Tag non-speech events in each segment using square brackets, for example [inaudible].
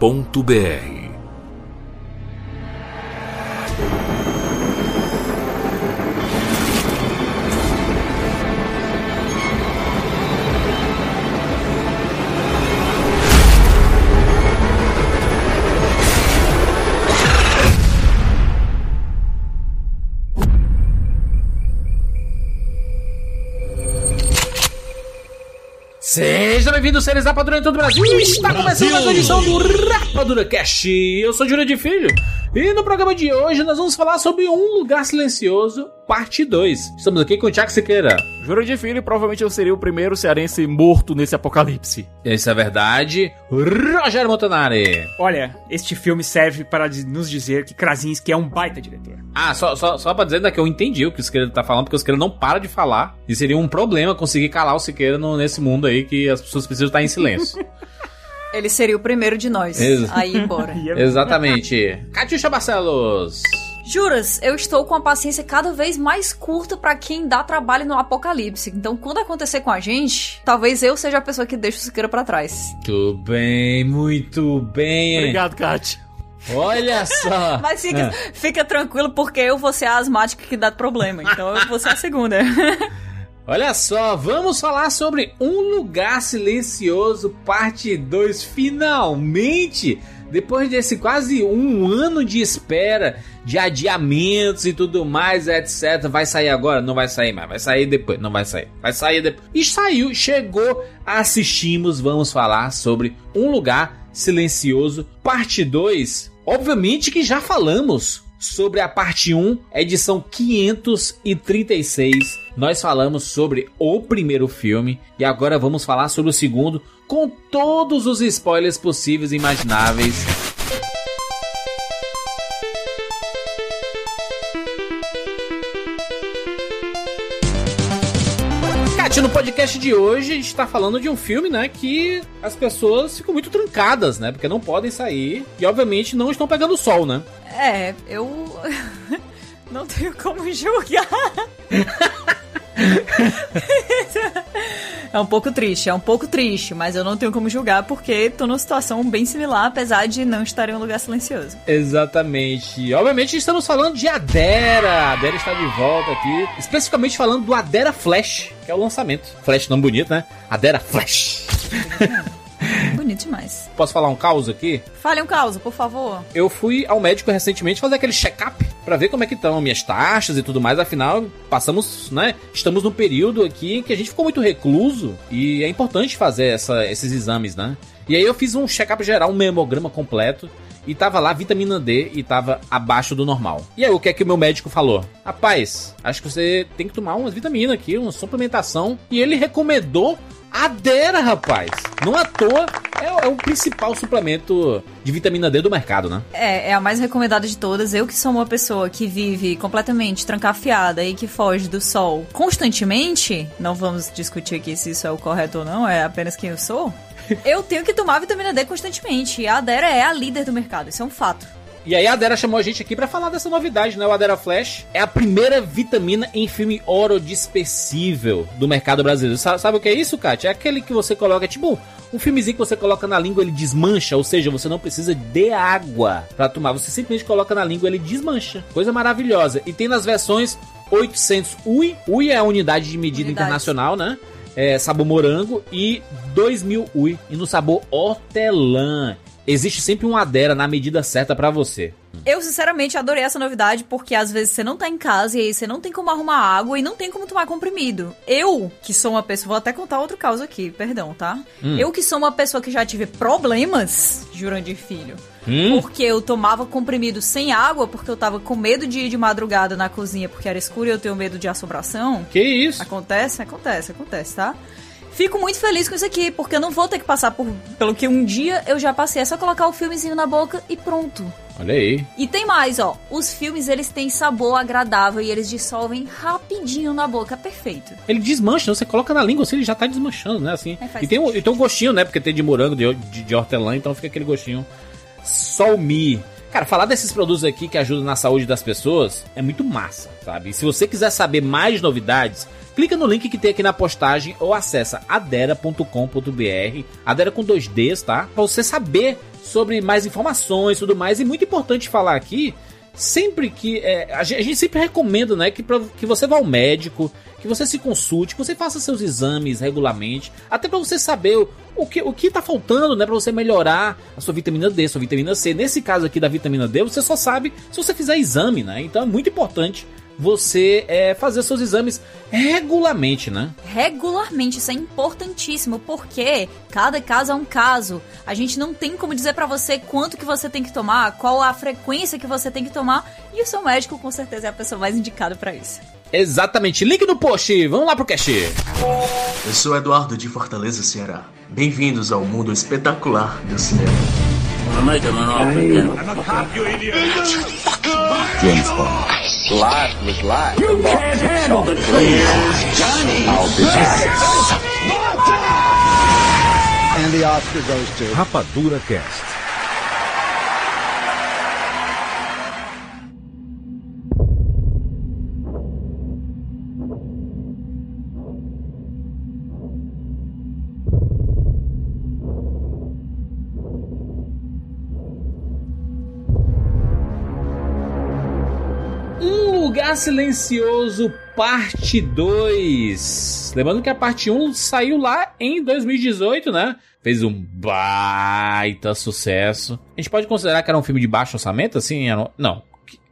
Cinemacomrapadura.com.br Seja bem-vindo, seres Rapadura em todo o Brasil. Está começando mais uma edição do Rapadura Cast. Eu sou Júlio de Filho. E no programa de hoje nós vamos falar sobre Um Lugar Silencioso, parte 2. Estamos aqui com o Tiago Siqueira. Juro de filho, provavelmente eu seria o primeiro cearense morto nesse apocalipse. Isso é verdade. Rogério Montanari. Olha, este filme serve para nos dizer que Krasinski é um baita diretor. Ah, só, só, só pra dizer ainda que eu entendi o que o Siqueira tá falando, porque o Siqueira não para de falar. E seria um problema conseguir calar o Siqueira no- nesse mundo aí que as pessoas precisam estar em silêncio. [laughs] Ele seria o primeiro de nós Exa- a ir embora. [laughs] É- Exatamente. Catiuxa Barcelos. Juras, eu estou com a paciência cada vez mais curta pra quem dá trabalho no apocalipse. Então, quando acontecer com a gente, talvez eu seja a pessoa que deixa o Siqueira pra trás. Muito bem, muito bem. Obrigado, Kat. Olha [laughs] só. Mas fica, fica tranquilo, porque eu vou ser a asmática que dá problema. Então, eu vou ser a segunda. [laughs] Olha só, vamos falar sobre Um Lugar Silencioso, parte 2. Finalmente! Depois desse quase um ano de espera, de adiamentos e tudo mais, etc. Vai sair agora? Não vai sair mais. Vai sair depois. Não vai sair. Vai sair depois. E saiu, chegou, assistimos. Vamos falar sobre Um Lugar Silencioso, parte 2. Obviamente que já falamos sobre a parte 1, edição 536. Nós falamos sobre o primeiro filme e agora vamos falar sobre o segundo com todos os spoilers possíveis e imagináveis. No podcast de hoje a gente tá falando de um filme, né, que as pessoas ficam muito trancadas, né, porque não podem sair e obviamente não estão pegando sol, né? É, eu. [laughs] Não tenho como julgar. [laughs] [laughs] É um pouco triste, é um pouco triste, mas eu não tenho como julgar porque tô numa situação bem similar, apesar de não estar em um lugar silencioso. Exatamente. Obviamente estamos falando de Adera. Adera está de volta aqui. Especificamente falando do Adera Flash, que é o lançamento. Flash não bonito, né? Adera Flash. [laughs] Bonito demais. Posso falar um caos aqui? Fale um caos, por favor. Eu fui ao médico recentemente fazer aquele check-up pra ver como é que estão minhas taxas e tudo mais. Afinal, passamos, né? Estamos num período aqui em que a gente ficou muito recluso e é importante fazer essa- esses exames, né? E aí eu fiz um check-up geral, um memograma completo. E tava lá vitamina D e tava abaixo do normal. E aí o que é que o meu médico falou? Rapaz, acho que você tem que tomar umas vitaminas aqui, uma suplementação. E ele recomendou Adera, rapaz. Não à toa, é, é o principal suplemento de vitamina D do mercado, né? É, é a mais recomendada de todas. Eu que sou uma pessoa que vive completamente trancafiada e que foge do sol constantemente, não vamos discutir aqui se isso é o correto ou não, é apenas quem eu sou. [laughs] Eu tenho que tomar vitamina D constantemente. E a Adera é a líder do mercado, isso é um fato. E aí a Adera chamou a gente aqui pra falar dessa novidade, né? O Adera Flash é a primeira vitamina em filme orodispersível do mercado brasileiro. Sa- Sabe, o que é isso, Kátia? É aquele que você coloca, tipo, um filmezinho que você coloca na língua, ele desmancha, ou seja, você não precisa de água pra tomar. Você simplesmente coloca na língua, ele desmancha. Coisa maravilhosa. E tem nas versões 800 UI. UI é a unidade de medida Unidade. internacional, né? É, sabor morango e 2000 UI. E no sabor hortelã. Existe sempre um Adera na medida certa pra você. Eu, sinceramente, adorei essa novidade porque às vezes você não tá em casa e aí você não tem como arrumar água e não tem como tomar comprimido. Eu, que sou uma pessoa. Vou até contar outro caso aqui, perdão, tá? Eu, que sou uma pessoa que já tive problemas, Jurandir Filho. Hum? Porque eu tomava comprimido sem água, porque eu tava com medo de ir de madrugada na cozinha porque era escuro e eu tenho medo de assombração. Que isso? Acontece, acontece, acontece, tá? Fico muito feliz com isso aqui, porque eu não vou ter que passar por pelo que um dia eu já passei. É só colocar o filmezinho na boca e pronto. Olha aí. E tem mais, ó. Os filmes, eles têm sabor agradável e eles dissolvem rapidinho na boca. Perfeito. Ele desmancha, você coloca na língua, assim, ele já tá desmanchando, né? Assim. É, e, tem um, e tem um gostinho, né? Porque tem de morango, de, de, de hortelã, então fica aquele gostinho. Solmi. Cara, falar desses produtos aqui que ajudam na saúde das pessoas é muito massa, sabe? E se você quiser saber mais novidades, clica no link que tem aqui na postagem ou acessa adera.com.br, adera com dois Ds, tá? Pra você saber sobre mais informações e tudo mais. E muito importante falar aqui, sempre que. é, a, gente, sempre recomenda, né, que, pra, que você vá ao médico, que você se consulte, que você faça seus exames regularmente, até pra você saber o, que, o que tá faltando, né, pra você melhorar a sua vitamina D, sua vitamina C. Nesse caso aqui da vitamina D, você só sabe se você fizer exame, né? Então é muito importante você é, fazer seus exames regularmente, né? Regularmente, isso é importantíssimo, porque cada caso é um caso. A gente não tem como dizer pra você quanto que você tem que tomar, qual a frequência que você tem que tomar, e o seu médico com certeza é a pessoa mais indicada pra isso. Exatamente. Link no post. Vamos lá pro cast. Eu sou Eduardo de Fortaleza, Ceará. Bem-vindos ao mundo espetacular do cinema. Rapadura Cast. Lugar Silencioso, parte 2. Lembrando que a parte 1 saiu lá em 2018, né? Fez um baita sucesso. A gente pode considerar que era um filme de baixo orçamento, assim? Não.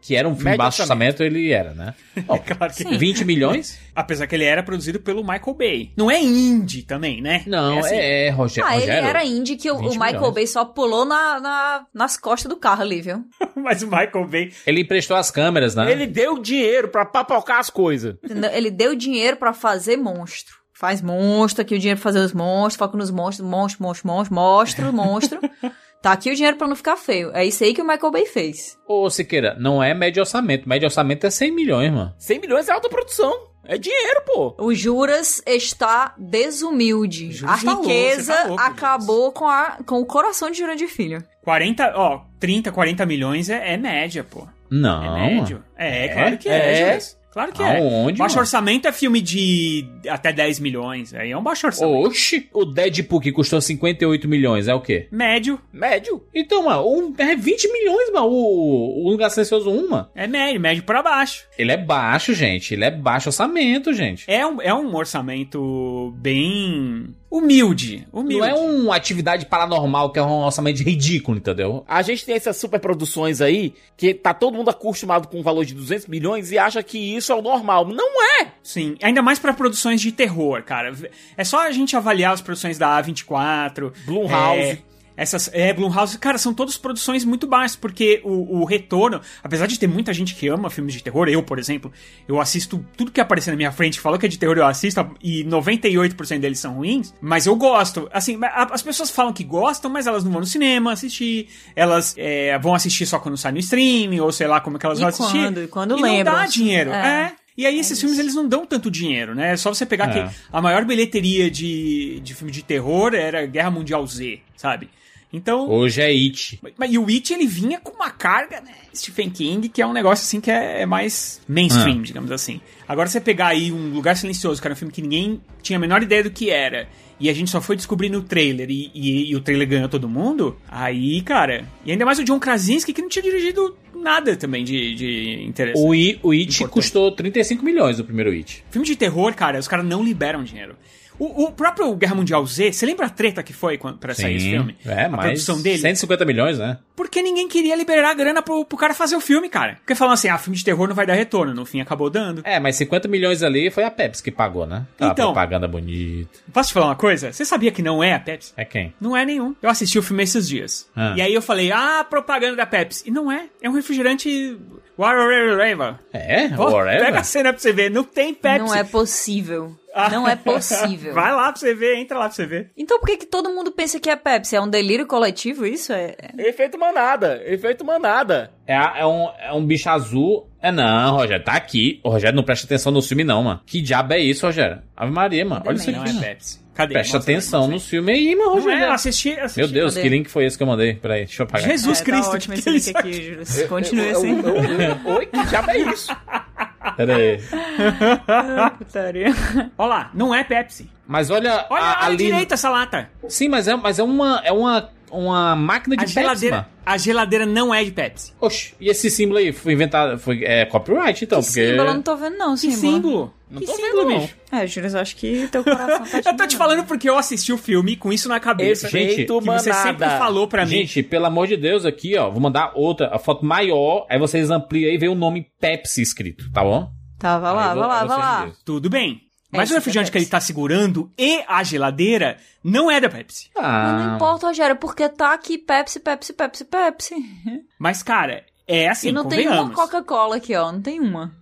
Que- era um filme de Médio baixo orçamento, ele era, né? [laughs] Bom, Claro que 20 milhões? Apesar que ele era produzido pelo Michael Bay. Não é indie também, né? Não, assim, é, é Roger, Ah, ele Rogério. era indie que o, o 20 Michael milhões. Bay só pulou na, na- nas costas do carro ali, viu? [laughs] Mas o Michael Bay, Ele emprestou as câmeras, né? Ele deu dinheiro pra papocar as coisas. Ele deu dinheiro pra fazer monstro. Faz monstro, aqui o dinheiro pra fazer os monstros, foca nos monstros, monstro, monstro, monstro, monstro, monstro. [laughs] Tá aqui o dinheiro pra não ficar feio. É isso aí que o Michael Bay fez. Ô, Siqueira, não é médio orçamento. Médio orçamento é 100 milhões, mano. 100 milhões é alta produção. É dinheiro, pô. O Juras está desumilde. Juras a tá riqueza tá louco, acabou com, a, com o coração de Jurandir Filho. 40, ó, 30, 40 milhões é, é média, pô. Não. É médio. É, É? claro que é, É? Juras. Claro que é. Aonde, Baixo mano? orçamento é filme de até 10 milhões. Aí é um baixo orçamento. Oxi, o Deadpool que custou 58 milhões é o quê? Médio. Médio. Então, mano, um, é 20 milhões, mano, o, o Lugar Silencioso 1, mano. É médio, médio pra baixo. Ele é baixo, gente. Ele é baixo orçamento, gente. É um, é um orçamento bem humilde. Humilde. Não é uma atividade paranormal que é um orçamento ridículo, entendeu? A gente tem essas superproduções aí que tá todo mundo acostumado com um valor de 200 milhões e acha que isso é o normal. Não é! Sim, ainda mais pra produções de terror, cara. É só a gente avaliar as produções da A24, Blumhouse. É, essas, é, Blumhouse, cara, são todas produções muito baixas, porque o, o retorno, apesar de ter muita gente que ama filmes de terror, eu, por exemplo, eu assisto tudo que aparecer na minha frente, falou que é de terror, eu assisto, e 98% deles são ruins, mas eu gosto. Assim, a- as pessoas falam que gostam, mas elas não vão no cinema assistir, elas é, vão assistir só quando sai no streaming, ou sei lá como é que elas E vão assistir. quando? E quando e lembram. não dá dinheiro. É. é. E aí esses filmes eles não dão tanto dinheiro, né? É só você pegar É. que a maior bilheteria de, de filme de terror era Guerra Mundial Z, sabe? Então, Hoje é It. mas, e o It ele vinha com uma carga, né? Stephen King, que é um negócio assim que é, é mais mainstream, digamos assim. Agora você pegar aí um Lugar Silencioso, que era um filme que ninguém tinha a menor ideia do que era, e a gente só foi descobrir no trailer e, e- e o trailer ganhou todo mundo, aí, cara. E ainda mais o John Krasinski, que não tinha dirigido nada também de, de interessante. O, I, o It Importante. custou 35 milhões, o primeiro It. Filme de terror, cara, os caras não liberam dinheiro. O, o próprio Guerra Mundial Z, você lembra a treta que foi quando- pra sair esse filme? É, a mas produção dele? 150 milhões, né? Porque ninguém queria liberar a grana pro, pro cara fazer o filme, cara. Porque falam assim, ah, filme de terror não vai dar retorno. No fim, acabou dando. É, mas 50 milhões ali foi a Pepsi que pagou, né? Aquela Então. propaganda bonita. Posso te falar uma coisa? Você sabia que não é a Pepsi? É quem? Não é nenhum. Eu assisti o filme esses dias. Ah. E aí eu falei, ah, propaganda da Pepsi. E não é. É um refrigerante... Whatever. É? Whatever? Pega a cena pra você ver. Não tem Pepsi. Não é possível. Não é possível. [laughs] Vai lá pra você ver, entra lá pra você ver. Então por que, que todo mundo pensa que é Pepsi? É um delírio coletivo isso? É... Efeito manada, efeito manada. É, é um, é um bicho azul. É não, Rogério, tá aqui. O Rogério não presta atenção no filme, não, mano. Que diabo é isso, Rogério? Ave Maria, mano. Olha isso aqui. Não é. Pepsi. Cadê? Presta Mostra aí, atenção mostra no filme aí, mano, aí. Não é, Rogério. eu assisti, assisti. Meu Deus, Cadê? que link foi esse que eu mandei? Peraí, deixa eu apagar. Jesus é, Cristo, Tá ótimo que esse é link aqui, Júlio. Continue assim. Eu- eu- eu- Oi, que diabo é isso? Peraí. Putaria. Olha lá, não é Pepsi. Mas olha, Olha a, à ali... direita essa lata. Sim, mas é, mas é uma, é uma, uma máquina de A Pepsi, geladeira, mano. a geladeira não é de Pepsi. Oxe, e esse símbolo aí foi inventado, foi é, copyright, então, Que porque... símbolo, eu não tô vendo não, Que símbolo. símbolo? Não que tô símbolo, vendo, não. bicho? É, Júlio, eu acho que teu coração tá [laughs] Eu tô te falando porque eu assisti o filme com isso na cabeça. Gente, Efeito que você sempre falou pra mim. Gente, pelo amor de Deus, aqui, ó, vou mandar outra, a foto maior, aí vocês ampliam aí e vê o nome Pepsi escrito, tá bom? Tá, vai lá, vai lá, vai lá. Tudo bem. Mas Esse o refrigerante é que ele tá segurando e a geladeira não é da Pepsi. Mas não Ah, importa, Rogério, porque tá aqui Pepsi, Pepsi, Pepsi, Pepsi. Mas, cara, é assim, e não tem uma. Coca-Cola aqui, ó. Não tem uma.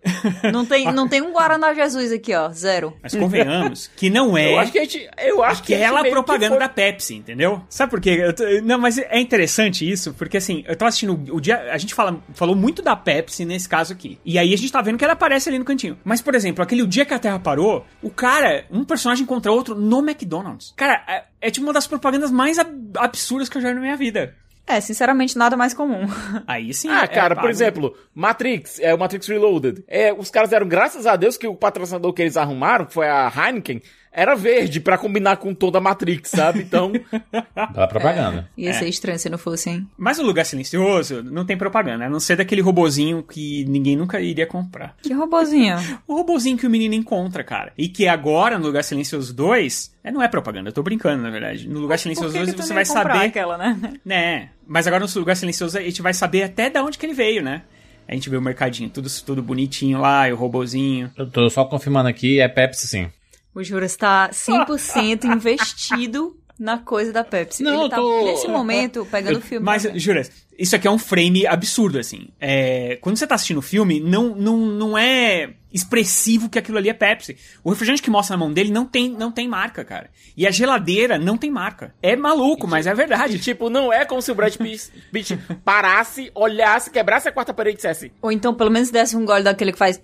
Não tem, [laughs] não tem um Guaraná Jesus aqui, ó. Zero. Mas convenhamos que não é Eu acho que a gente. Eu acho que aquela meio que propaganda foi- da Pepsi, entendeu? Sabe por quê? Tô- não, mas é interessante isso, porque assim, eu tava assistindo o dia. A gente fala, falou muito da Pepsi nesse caso aqui. E aí a gente tá vendo que ela aparece ali no cantinho. Mas, por exemplo, aquele O Dia que a Terra Parou, o cara, um personagem contra outro no McDonald's. Cara, é, é tipo uma das propagandas mais ab- absurdas que eu já vi na minha vida. É, sinceramente, nada mais comum. [laughs] Aí sim. Ah, é cara, por pago. exemplo, Matrix, é o Matrix Reloaded. É, os caras eram, graças a Deus, que o patrocinador que eles arrumaram, que foi a Heineken, era verde pra combinar com toda a Matrix, sabe? Então, [laughs] dá propaganda. Ia ser estranho se não fosse, hein? Mas o lugar silencioso não tem propaganda, a não ser daquele robozinho que ninguém nunca iria comprar. Que robozinho. O robozinho que o menino encontra, cara. E que agora, no Lugar Silencioso 2, é, não é propaganda, eu tô brincando, na verdade. No Lugar Silencioso Por que 2 que tu você vai saber. aquela, né? [laughs] Né? Mas agora no Lugar Silencioso a gente vai saber até da onde que ele veio, né? A gente vê o mercadinho, tudo, tudo bonitinho lá, e o robozinho. Eu tô só confirmando aqui, é Pepsi sim. O Juras está 100% [laughs] investido na coisa da Pepsi. Não, Ele tá, tô- nesse momento, pegando o filme. Mas, ver. jura, isso aqui é um frame absurdo, assim. É, quando você tá assistindo o filme, não, não, não é expressivo que aquilo ali é Pepsi. O refrigerante que mostra na mão dele não tem, não tem marca, cara. E a geladeira não tem marca. É maluco, mas é e, verdade. tipo, não é como se o Brad Pitt, [laughs] Pitt parasse, olhasse, quebrasse a quarta parede e dissesse: Ou então, pelo menos, desse um gole daquele que faz...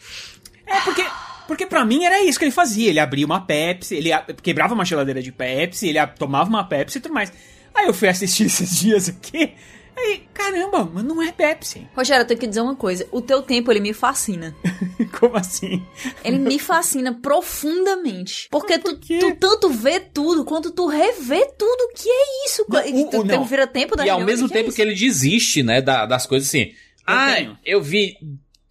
É, porque, porque pra mim era isso que ele fazia. Ele abria uma Pepsi, ele quebrava uma geladeira de Pepsi, ele a- tomava uma Pepsi e tudo mais. Aí eu fui assistir [laughs] esses dias aqui, aí, caramba, mas não é Pepsi. Rogério, eu tenho que dizer uma coisa. O teu tempo, ele me fascina. [laughs] Como assim? Ele me fascina profundamente. Porque tu, quê? tu tanto vê tudo, quanto tu revê tudo. Que é isso? Não, E o- tu tem não. um vira-tempo da E ao mesmo que é tempo isso? que ele desiste, né, da- das coisas assim. ah, tenho. eu vi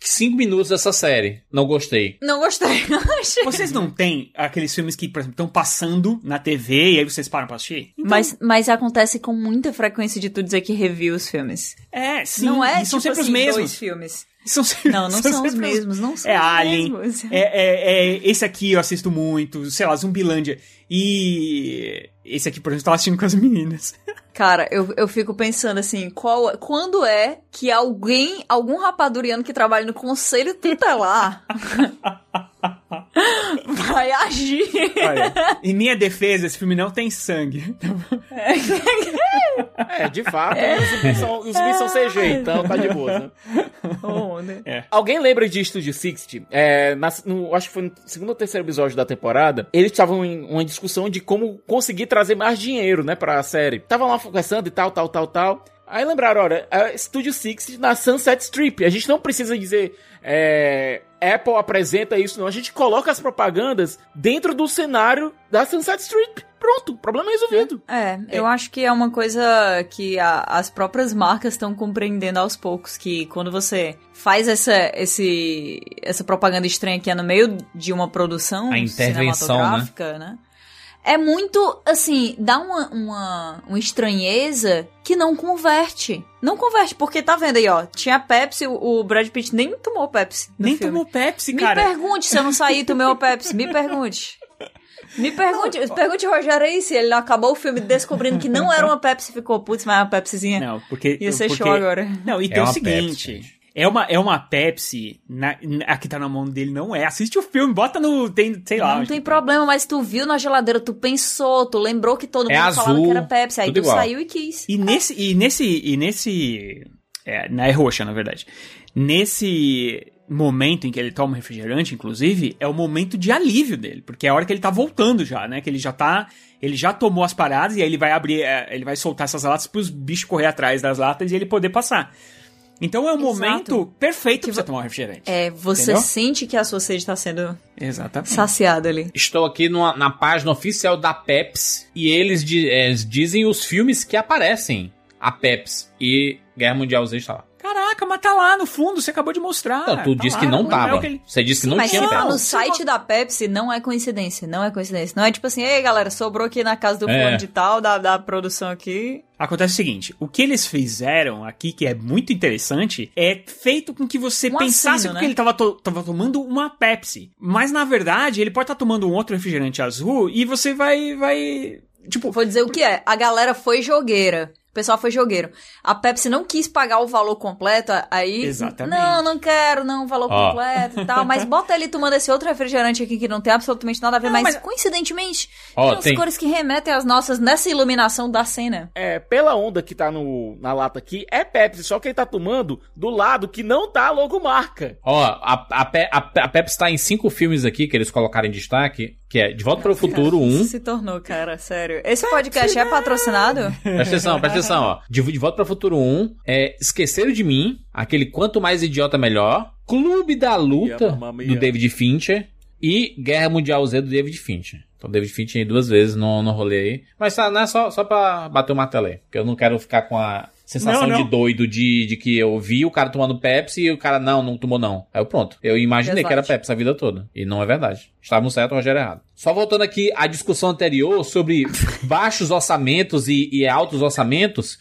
cinco minutos dessa série, não gostei. Não gostei. [laughs] Vocês não têm aqueles filmes que, por exemplo, estão passando na TV e aí vocês param pra assistir? Então, Mas, mas acontece com muita frequência de tu dizer que review os filmes. É, sim. não é e são tipo sempre assim, os mesmos. dois filmes. [laughs] São sempre- Não, não são, os sempre mesmos, não são É os Alien, mesmos. é, é, é- esse aqui eu assisto muito, sei lá, Zumbilândia. E esse aqui, por exemplo, eu tava assistindo com as meninas. [laughs] Cara, eu, eu fico pensando assim, qual, quando é que alguém, algum rapaduriano que trabalha no conselho tutelar [laughs] vai agir? Olha, em minha defesa, esse filme não tem sangue. É, de fato, os zumbis são, os zumbis são CG, então tá de boa, né? Oh, né? Alguém lembra de Studio 60? É, na- no- acho que foi no segundo ou terceiro episódio da temporada. Eles estavam em uma discussão de como conseguir trazer mais dinheiro, né, pra série. Estavam lá conversando e tal, tal, tal, tal. Aí lembraram, olha, Studio 60 na Sunset Strip. A gente não precisa dizer, é, Apple apresenta isso, não. A gente coloca as propagandas dentro do cenário da Sunset Strip. Pronto, problema resolvido. É, eu acho que é uma coisa que a- as próprias marcas estão compreendendo aos poucos, que quando você faz essa, esse, essa propaganda estranha que é no meio de uma produção A intervenção, cinematográfica, né? É muito, assim, dá uma, uma, uma estranheza que não converte. Não converte, porque tá vendo aí, ó, tinha Pepsi, o o Brad Pitt nem tomou Pepsi no Nem filme. tomou Pepsi, Me cara. pergunte se eu não saí e tomei o Pepsi. Me pergunte. Me pergunte, pergunte ao Rogério aí se ele acabou o filme descobrindo que não era uma Pepsi e ficou, putz, mas é uma Pepsizinha. Não, porque. Ia ser porque... show agora. Não, e É tem o uma seguinte. Pepsi. É uma, é uma Pepsi, na, a que tá na mão dele não é. Assiste o filme, bota no. Tem, sei lá. Não tem problema, mas tu viu na geladeira, tu pensou, tu lembrou que todo É mundo azul, falava que era Pepsi, aí tu igual. saiu e quis. E nesse. E nesse. E nesse. É, na- é roxa, na verdade. Nesse momento em que ele toma refrigerante, inclusive, é o momento de alívio dele. Porque é a hora que ele tá voltando já, né? Que ele já tá. Ele já tomou as paradas e aí ele vai abrir. é, ele vai soltar essas latas pros bichos correr atrás das latas e ele poder passar. Então é o Exato. momento perfeito Que pra você vo- tomar um refrigerante. É, você Entendeu? sente que a sua sede tá sendo Exatamente. saciada ali. Estou aqui numa- na página oficial da Pepsi e eles, di- eh, dizem os filmes que aparecem a Pepsi e Guerra Mundial Z está lá. Caraca, mas tá lá no fundo, você acabou de mostrar. Não, tu Tá disse lá, que não é tava. o que ele- Você disse que Sim, não mas tinha se tá Pepsi. no site da Pepsi, não é coincidência, não é coincidência. Não é tipo assim, ei galera, sobrou aqui na casa do É. fulano de tal, da, da produção aqui. Acontece o seguinte, o que eles fizeram aqui, que é muito interessante, é feito com que você Um pensasse assino, que né? ele tava, to- tava tomando uma Pepsi. Mas na verdade, ele pode estar tomando um outro refrigerante azul e você vai. vai. Tipo, Vou dizer o que é. A galera foi jogueira. O pessoal foi jogueiro. A Pepsi não quis pagar o valor completo, aí. Exatamente. Não, não quero, não, valor Ó. completo e tal. Mas bota ele tomando esse outro refrigerante aqui que não tem absolutamente nada a ver, Não, mas, mas- coincidentemente, Ó, tem as tem- cores que remetem às nossas nessa iluminação da cena. É, pela onda que tá no, na lata aqui, é Pepsi, só que ele tá tomando do lado que não tá a logomarca. Ó, a, a, a, Pe- a Pepsi tá em cinco filmes aqui que eles colocaram em destaque, que é De Volta para o Futuro Cara, 1. Isso se tornou, cara, sério. Esse podcast é patrocinado? Presta atenção, presta atenção, ó. De, de Volta para o Futuro 1, é Esqueceram de Mim, aquele Quanto Mais Idiota Melhor, Clube da Luta, do. David Fincher, e Guerra Mundial Z, do David Fincher. Então, David Fincher aí duas vezes no, no rolê aí. Mas tá, não é só, só pra bater o martelo aí, porque eu não quero ficar com a sensação Não, não. de doido de, de que eu vi o cara tomando Pepsi e o cara, não, não tomou não. Aí eu pronto. Eu imaginei que era Exato. Pepsi a vida toda. E não é verdade. Estávamos certo, o Rogério errado. Só voltando aqui à discussão anterior sobre [laughs] baixos orçamentos e, e altos orçamentos,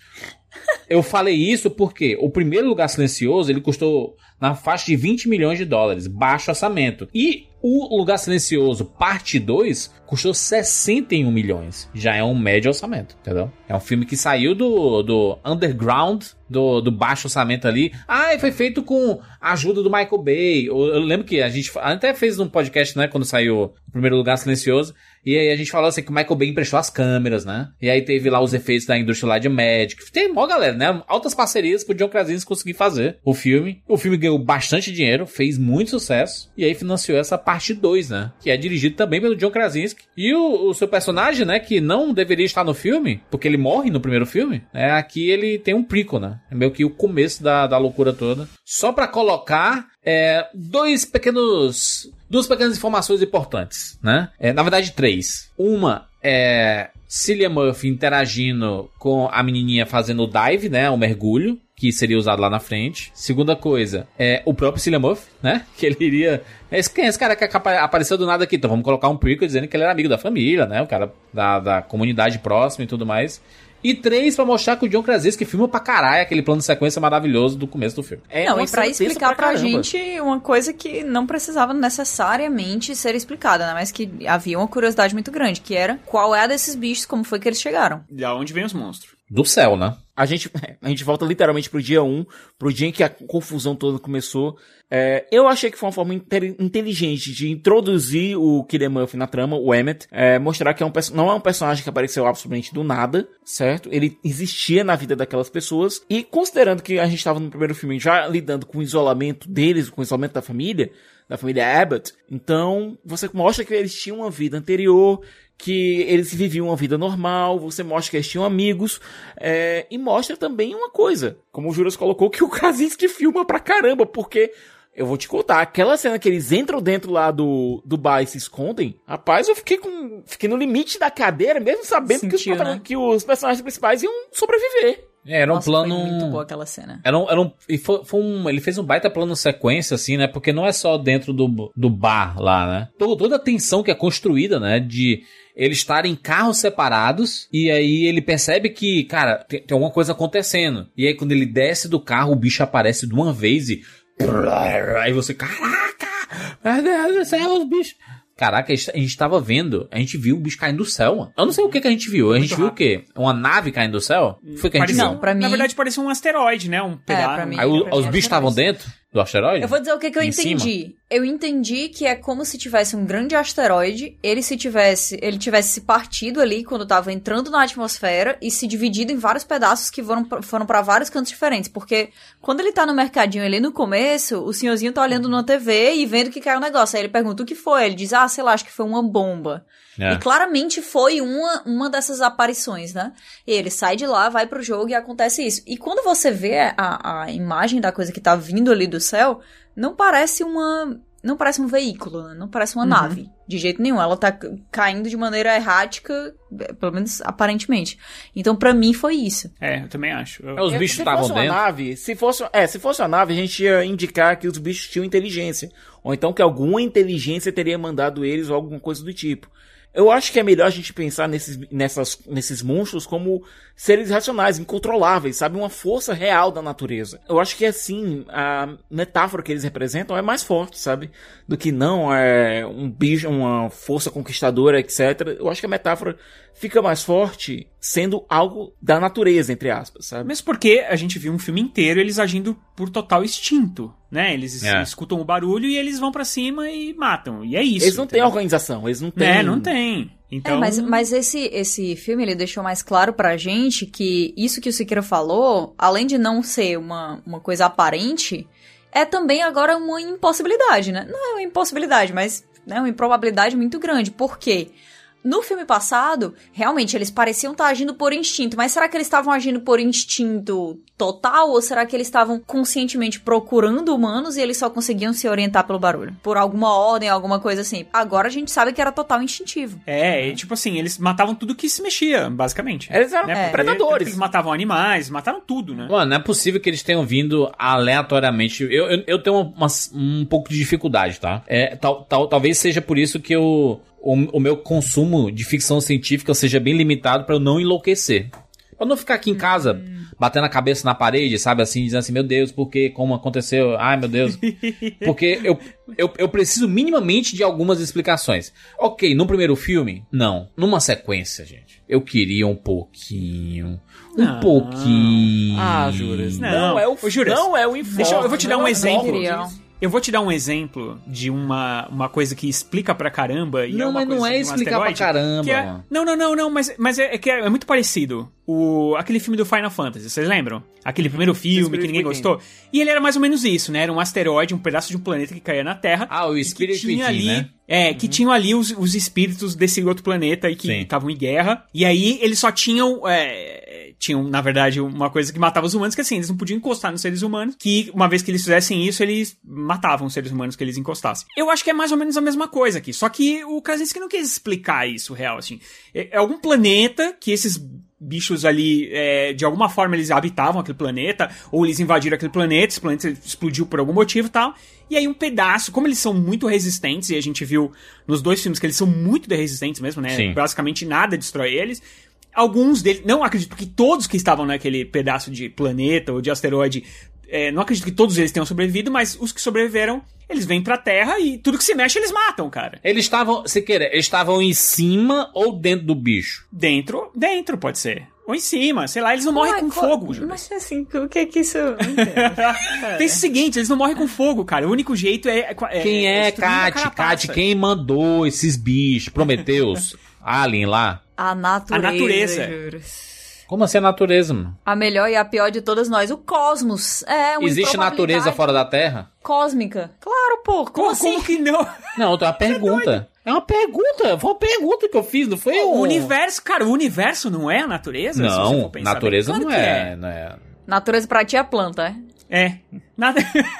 eu falei isso porque o primeiro lugar silencioso ele custou na faixa de 20 milhões de dólares, baixo orçamento. E o Lugar Silencioso, parte 2, custou 61 milhões. Já é um médio orçamento, entendeu? É um filme que saiu do, do underground, do, do baixo orçamento ali. Ah, e foi feito com a ajuda do Michael Bay. Eu, eu lembro que a gente até fez um podcast, né, quando saiu o primeiro Lugar Silencioso. E aí a gente falou assim que o Michael Bay emprestou as câmeras, né? E aí teve lá os efeitos da Industrial Light Magic. Tem mó galera, né? Altas parcerias pro John Krasinski conseguir fazer o filme. O filme ganhou bastante dinheiro, fez muito sucesso. E aí financiou essa parte 2, né? Que é dirigido também pelo John Krasinski. E o, o seu personagem, né? Que não deveria estar no filme, porque ele morre no primeiro filme. É, aqui ele tem um prequel, né? É meio que o começo da, da loucura toda. Só pra colocar é, dois pequenos. Duas pequenas informações importantes, né? É, na verdade, três. Uma é Cillian Murphy interagindo com a menininha fazendo o dive, né? O mergulho, que seria usado lá na frente. Segunda coisa, é o próprio Cillian Murphy, né? [laughs] Que ele iria... Esse, é esse cara que apa- apareceu do nada aqui? Então vamos colocar um prequel dizendo que ele era amigo da família, né? O cara da, da comunidade próxima e tudo mais. E três, pra mostrar que o John Krasinski filma pra caralho aquele plano de sequência maravilhoso do começo do filme. É não, e pra explicar pra, caramba. gente uma coisa que não precisava necessariamente ser explicada, né? Mas que havia uma curiosidade muito grande, que era qual é a desses bichos, como foi que eles chegaram. Da onde vem os monstros? Do céu, né? A gente, [laughs] a gente volta literalmente pro dia 1, pro dia em que a confusão toda começou. É, eu achei que foi uma forma inte- inteligente de introduzir o Killian Murphy na trama, o Emmett, é, mostrar que é um, não é um personagem que apareceu absolutamente do nada, certo? Ele existia na vida daquelas pessoas, e considerando que a gente estava no primeiro filme já lidando com o isolamento deles, com o isolamento da família, da família Abbott, então você mostra que eles tinham uma vida anterior, que eles viviam uma vida normal, você mostra que eles tinham amigos, é, e mostra também uma coisa, como o Juras colocou, que o Krasinski filma pra caramba, porque eu vou te contar, aquela cena que eles entram dentro lá do, do bar e se escondem, rapaz, eu fiquei com. Fiquei no limite da cadeira, mesmo sabendo que os, Sentiu, né? que os personagens principais iam sobreviver. É, era um Nossa, plano. Muito boa aquela cena. Era um, era um, e foi, foi um, ele fez um baita plano sequência, assim, né? Porque não é só dentro do, do bar lá, né? Todo, toda a tensão que é construída, né? De eles estarem em carros separados e aí ele percebe que, cara, tem, tem alguma coisa acontecendo. E aí quando ele desce do carro, o bicho aparece de uma vez e. Aí você, caraca! Meu Deus do céu, os bichos. Caraca, a gente- a gente tava vendo, a gente viu o bicho caindo do céu, mano. Eu não sei o que, que a gente viu. A gente viu o quê? Uma nave caindo do céu? Foi o que a gente Parecia- viu. Não, pra Na mim- verdade, parecia um asteroide, né? Um pedaço. pra mim- Aí o- os bichos estavam dentro do asteroide? Eu vou dizer o que, que eu Em entendi. Eu entendi que é como se tivesse um grande asteroide, ele se tivesse, ele tivesse se partido ali quando tava entrando na atmosfera e se dividido em vários pedaços que foram, pra- foram para vários cantos diferentes, porque quando ele tá no mercadinho ali no começo, o senhorzinho tá olhando na TV e vendo que caiu o negócio. Aí ele pergunta o que foi, ele diz: "Ah, sei lá, acho que foi uma bomba". É. E claramente foi uma, uma dessas aparições, né? E ele sai de lá, vai pro jogo e acontece isso. E quando você vê a, a imagem da coisa que tá vindo ali do céu, não parece uma. Não parece um veículo, né? não parece uma Uhum. nave. De jeito nenhum. Ela tá caindo de maneira errática, eh, pelo menos aparentemente. Então, pra mim, foi isso. É, eu também acho. Eu- É, Os É, bichos se estavam fosse uma dentro. nave, se fosse, é, se fosse uma nave, a gente ia indicar que os bichos tinham inteligência. Ou então que alguma inteligência teria mandado eles ou alguma coisa do tipo. Eu acho que é melhor a gente pensar nesses, nessas, nesses monstros como seres racionais, incontroláveis, sabe? Uma força real da natureza. Eu acho que assim, a metáfora que eles representam é mais forte, sabe? Do que não é um bicho, uma força conquistadora, etc. Eu acho que a metáfora fica mais forte sendo algo da natureza, entre aspas, sabe? Mesmo porque a gente viu um filme inteiro eles agindo por total instinto, né? Eles É. escutam o barulho e eles vão pra cima e matam. E é isso. Eles não têm entendeu? organização, eles não têm. É, não tem. Então, É, mas, mas esse, esse filme, ele deixou mais claro pra gente que isso que o Siqueira falou, além de não ser uma, uma coisa aparente, é também agora uma impossibilidade, né? Não é uma impossibilidade, mas é uma improbabilidade muito grande. Por quê? No filme passado, realmente, eles pareciam estar agindo por instinto, mas será que eles estavam agindo por instinto total ou será que eles estavam conscientemente procurando humanos e eles só conseguiam se orientar pelo barulho? Por alguma ordem, alguma coisa assim. Agora a gente sabe que era total instintivo. É, e, tipo assim, eles matavam tudo que se mexia, basicamente. Eles eram Né? Porque predadores. Eles matavam animais, mataram tudo, né? Mano, não é possível que eles tenham vindo aleatoriamente. Eu, eu, eu tenho uma- um pouco de dificuldade, tá? É, tal, tal, talvez seja por isso que eu, o, o meu consumo de ficção científica seja bem limitado pra eu não enlouquecer. Pra não ficar aqui em casa batendo a cabeça na parede, sabe assim, dizendo assim, meu Deus, por que, como aconteceu? Ai, meu Deus. [laughs] Porque eu, eu, eu preciso minimamente de algumas explicações. Ok, no primeiro filme, não. Numa sequência, gente, eu queria um pouquinho. Um Não. pouquinho. Ah, Juras. Não, Não, é o Juras, Não é o inferno. deixa eu- eu vou te dar um Não é exemplo. nova. Eu vou te dar um exemplo de uma, uma coisa que explica pra caramba. E é Não, uma mas não é um explicar pra asteroide, caramba, que é-. Não, não, não, não, mas, mas é, é que é, é muito parecido. O, aquele filme do Final Fantasy, vocês lembram? Aquele primeiro filme Spirit que ninguém gostou. E ele era mais ou menos isso, né? Era um asteroide, um pedaço de um planeta que caía na Terra. Ah, o e que Spirit tinha Within, ali, né? É, que tinham ali os, os espíritos desse outro planeta e que estavam em guerra. E aí eles só tinham. é, tinham, na verdade, uma coisa que matava os humanos, que assim, eles não podiam encostar nos seres humanos. Que uma vez que eles fizessem isso, eles matavam os seres humanos que eles encostassem. Eu acho que é mais ou menos a mesma coisa aqui. Só que o Krasinski não quis explicar isso real, assim. É, é algum planeta que esses bichos ali, é, de alguma forma eles habitavam aquele planeta, ou eles invadiram aquele planeta, esse planeta explodiu por algum motivo e tal. E aí um pedaço, como eles são muito resistentes, e a gente viu nos dois filmes que eles são muito resistentes mesmo, né? Sim. Basicamente nada destrói eles. Alguns deles, não acredito que todos que estavam naquele pedaço de planeta ou de asteroide, é, não acredito que todos eles tenham sobrevivido, mas os que sobreviveram, eles vêm pra Terra e tudo que se mexe eles matam, cara. Eles estavam, se querer, eles estavam em cima ou dentro do bicho? Dentro, dentro pode ser. Ou em cima, sei lá, eles não morrem com co- fogo, Júlio. Mas assim, o que é que isso. [laughs] Pensa o seguinte, eles não morrem com fogo, cara. O único jeito é. é Quem é, destruindo a Kat? Kat, quem mandou esses bichos? Prometeus? [laughs] Alien lá? A natureza. A natureza. juro. Como assim a natureza, mano? A melhor e a pior de todas nós. O cosmos. É uma Existe natureza fora da Terra? Cósmica. Claro, pô. Como, Como, assim? como que não? Não, tem uma [laughs] pergunta. É uma pergunta, foi uma pergunta que eu fiz, não foi um... O universo, cara, o universo não é a natureza? se você Não, natureza bem? não, Claro que é, não é. Natureza pra ti é planta, é? É. Nada. [laughs]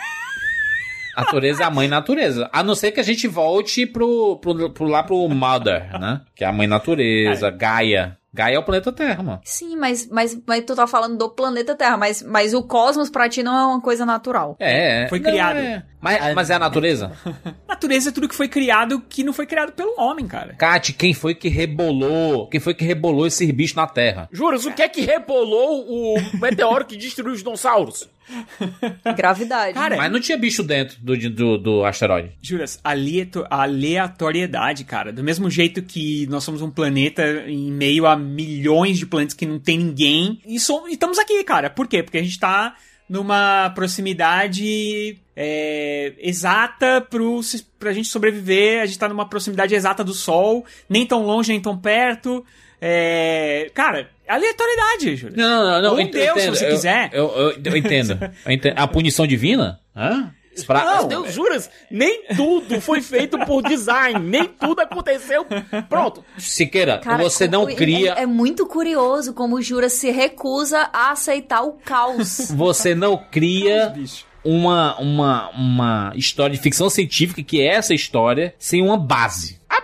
Natureza é a mãe natureza. A não ser que a gente volte pro, pro, pro lá pro Mother, né? Que é a mãe natureza, Gaia. Gaia é o planeta Terra, mano. Sim, mas, mas, mas tu tá falando do planeta Terra, mas, mas o cosmos pra ti não é uma coisa natural. É, é. Foi Não, criado. é. Mas, mas é a natureza? [laughs] Natureza é tudo que foi criado que não foi criado pelo homem, cara. Kat, quem foi que rebolou? Quem foi que rebolou esses bichos na Terra? Juras, o que é que rebolou o meteoro que destruiu os dinossauros? [laughs] Gravidade. Cara, Mas não tinha bicho dentro do, do, do asteroide. Juras, aleato- aleatoriedade, cara. Do mesmo jeito que nós somos um planeta em meio a milhões de planetas que não tem ninguém. E, so- e estamos aqui, cara. Por quê? Porque a gente tá numa proximidade é, exata pro, pra gente sobreviver. A gente tá numa proximidade exata do Sol. Nem tão longe, nem tão perto. É, cara, aleatoriedade, Juras. Não, não, não. Ou ent- Deus, se você eu, quiser. Eu, eu, eu entendo. Eu entendo. A punição divina? Hã? Pra- Meu Deus, juras? Nem tudo foi feito por design, nem tudo aconteceu. Pronto. Siqueira, Cara, você não cria. É, é muito curioso como o Jura se recusa a aceitar o caos. [laughs] Você não cria uma, uma, uma história de ficção científica que é essa história sem uma base. A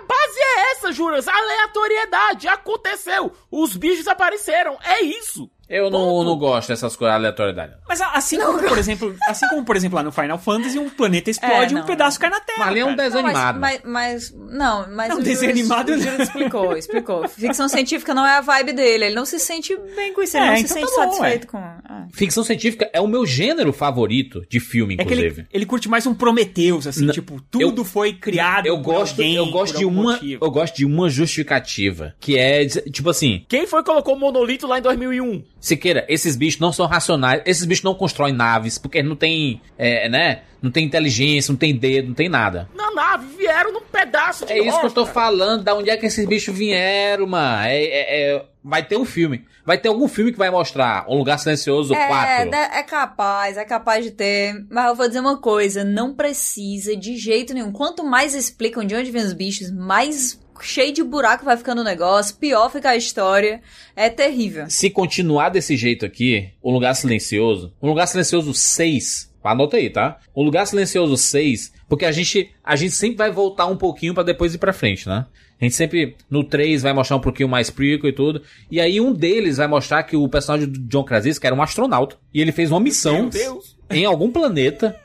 juras. Aleatoriedade. Aconteceu. Os bichos apareceram. É isso. Eu não, não gosto dessas coisas aleatoriedades. Mas assim como, por exemplo, assim como, por exemplo, lá no Final Fantasy, um planeta explode e É, um não, pedaço cai na Terra. Mas ali é um desenho Não, mas, animado. mas, mas- não, mas Não, o desenho Juras- animado o não. Juras explicou, explicou. Ficção científica não é a vibe dele, ele não se sente bem com isso, ele É, não se então sente tá bom, satisfeito com. ah. Ficção científica é o meu gênero favorito de filme, É que inclusive. ele, ele curte mais um Prometheus, assim, Não, tipo, tudo foi criado eu por gosto, alguém, eu gosto por de algum uma, motivo. eu gosto de uma justificativa, que é tipo assim, Quem foi que colocou o monolito lá em 2001? Siqueira, esses bichos não são racionais, esses bichos não constroem naves, porque não tem, é, né, não tem inteligência, não tem dedo, não tem nada. Na nave, vieram num pedaço de É isso que eu tô rocha. falando, da onde é que esses bichos vieram, mano. É, é- é- vai ter um filme, vai ter algum filme que vai mostrar Um Lugar Silencioso É, 4. de- é capaz, é capaz de ter. Mas eu vou dizer uma coisa: não precisa de jeito nenhum. Quanto mais explicam de onde vêm os bichos, mais cheio de buraco vai ficando o negócio, pior fica a história. É terrível. Se continuar desse jeito aqui, Um Lugar Silencioso, Um Lugar Silencioso 6, anota aí, tá? Um Lugar Silencioso 6, porque a gente, a gente sempre vai voltar um pouquinho pra depois ir pra frente, né? A gente sempre, no 3, vai mostrar um pouquinho mais prequel e tudo. E aí um deles vai mostrar que o personagem do John Krasinski era um astronauta. E ele fez uma missão Meu Deus. em algum planeta.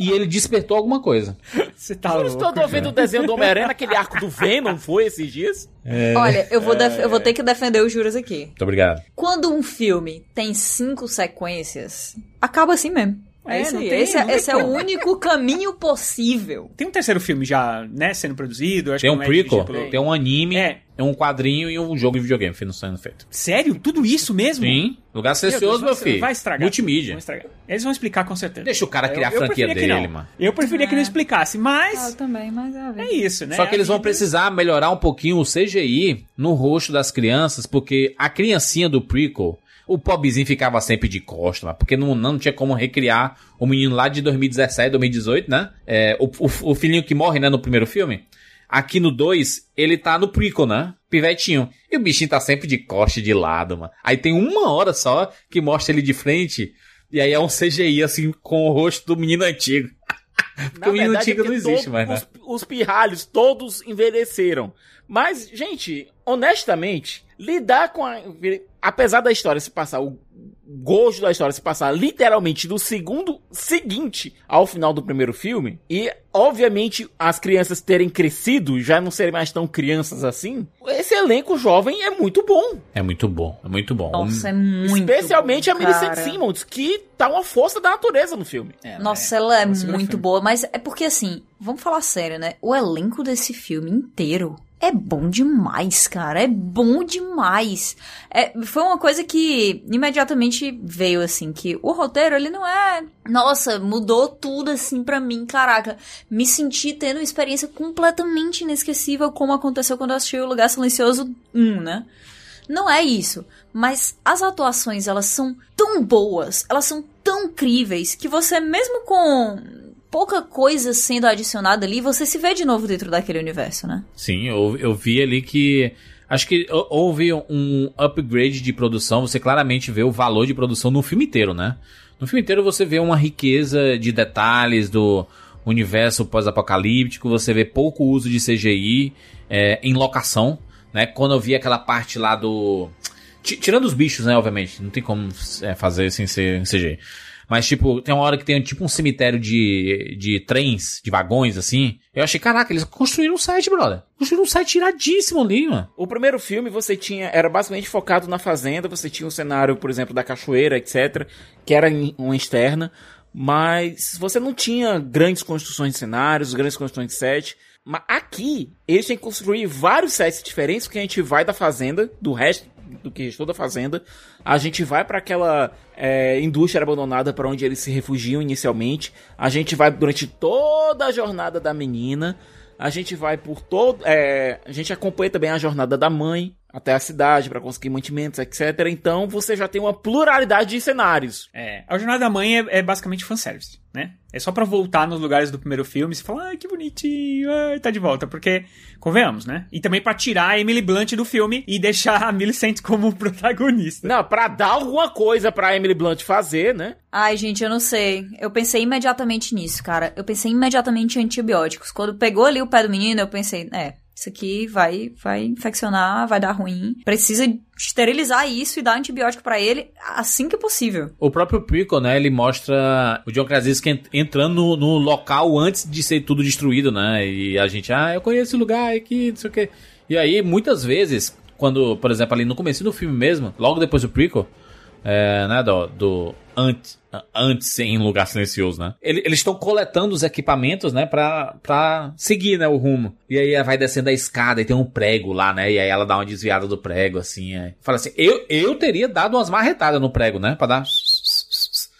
E ele despertou alguma coisa. [laughs] Você tá Eu louco. estou vendo o desenho do Homem-Aranha, aquele arco do Venom, foi esses dias? Olha, eu vou, def- eu vou ter que defender os juros aqui. Muito obrigado. Quando um filme tem cinco sequências, acaba assim mesmo. É, É, isso não aí. tem- esse é, não tem esse é o único caminho possível. Tem um terceiro filme já, né, sendo produzido. Acho Tem que um não é prequel, pelo- tem um anime, É. um quadrinho e um jogo de videogame sendo feito. Sério? Tudo isso mesmo? Sim, Lugar Silencioso, meu vai- filho. Vai estragar. Multimídia. Vão estragar. Eles vão explicar com certeza. Deixa o cara criar a franquia preferia que dele, não. mano. Eu preferia que não explicasse, mas também, mas é, é isso, né? Só que eles vão A precisar melhorar um pouquinho o CGI no rosto das crianças, porque a criancinha do prequel, o pobrezinho ficava sempre de costa, mas porque não, não tinha como recriar o menino lá de 2017, 2018, né? É, o, o, o filhinho que morre, né, no primeiro filme. Aqui no 2, ele tá no prequel, né? Pivetinho. E o bichinho tá sempre de costa e de lado, mano. Aí tem uma hora só que mostra ele de frente, e aí é um CGI, assim, com o rosto do menino antigo. [laughs] Porque o menino antigo é não existe todo- mais, né? Os, os pirralhos todos envelheceram. Mas, gente, honestamente, lidar com a. Apesar da história se passar, o gosto da história se passar literalmente do segundo seguinte ao final do primeiro filme, e obviamente as crianças terem crescido, já não serem mais tão crianças assim, esse elenco jovem é muito bom. É muito bom, é muito bom. Nossa, é muito Especialmente bom, a Millicent. Simmons, que tá uma força da natureza no filme. Nossa, ela é Nossa, meu muito filme. boa, mas é porque assim, vamos falar sério, né? O elenco desse filme inteiro é bom demais, cara. É bom demais. É, foi uma coisa que imediatamente veio assim, que o roteiro, ele não é. Nossa, mudou tudo assim pra mim, caraca. Me senti tendo uma experiência completamente inesquecível, como aconteceu quando eu assisti O Lugar Silencioso 1, né? Não é isso, mas as atuações elas são tão boas, elas são tão incríveis que você mesmo com pouca coisa sendo adicionada ali, você se vê de novo dentro daquele universo, né? Sim, eu, eu vi ali que. Acho que hou- houve um upgrade de produção. Você claramente vê o valor de produção no filme inteiro, né? No filme inteiro você vê uma riqueza de detalhes do universo pós-apocalíptico. Você vê pouco uso de CGI é, em locação, né? Quando eu vi aquela parte lá do. Ti- Tirando os bichos, né? Obviamente, não tem como é, fazer sem ser CGI. Mas, tipo, tem uma hora que tem tipo um cemitério de, de trens, de vagões, assim. Eu achei, caraca, eles construíram um site, brother. Construíram um site iradíssimo ali, mano. O primeiro filme você tinha, era basicamente focado na fazenda, você tinha um cenário, por exemplo, da cachoeira, etc, que era uma externa, mas você não tinha grandes construções de cenários, grandes construções de set. Mas aqui, eles têm que construir vários sets diferentes, porque a gente vai da fazenda, do resto do que restou da fazenda, a gente vai para aquela é, indústria abandonada para onde eles se refugiam inicialmente, a gente vai durante toda a jornada da menina, a gente vai por todo. é, a gente acompanha também a jornada da mãe até a cidade para conseguir mantimentos, etc. Então você já tem uma pluralidade de cenários. É, a Jornada da Mãe é, é basicamente fanservice, né? É só pra voltar nos lugares do primeiro filme e falar, ai, que bonitinho, ai, tá de volta. Porque, convenhamos, né? E também pra tirar a Emily Blunt do filme e deixar a Millicent [laughs] como protagonista. Não, pra dar alguma coisa pra Emily Blunt fazer, né? Ai, gente, eu não sei. Eu pensei imediatamente nisso, cara. Eu pensei imediatamente em antibióticos. Quando pegou ali o pé do menino, eu pensei, é, isso aqui vai, vai infeccionar, vai dar ruim. Precisa esterilizar isso e dar antibiótico pra ele assim que possível. O próprio Prequel, né, ele mostra o John Krasinski ent- entrando no, no local antes de ser tudo destruído, né? E a gente, ah, eu conheço esse lugar aqui, não sei o quê. E aí, muitas vezes, quando, por exemplo, ali no começo do filme mesmo, logo depois do Prequel, é, né, do, do antes, antes em lugar silencioso, né? Ele- Eles estão coletando os equipamentos, né, pra, pra seguir, né, o rumo. E aí ela vai descendo a escada e tem um prego lá, né? E aí ela dá uma desviada do prego, assim. É. Fala assim, eu, eu teria dado umas marretadas no prego, né? Pra dar.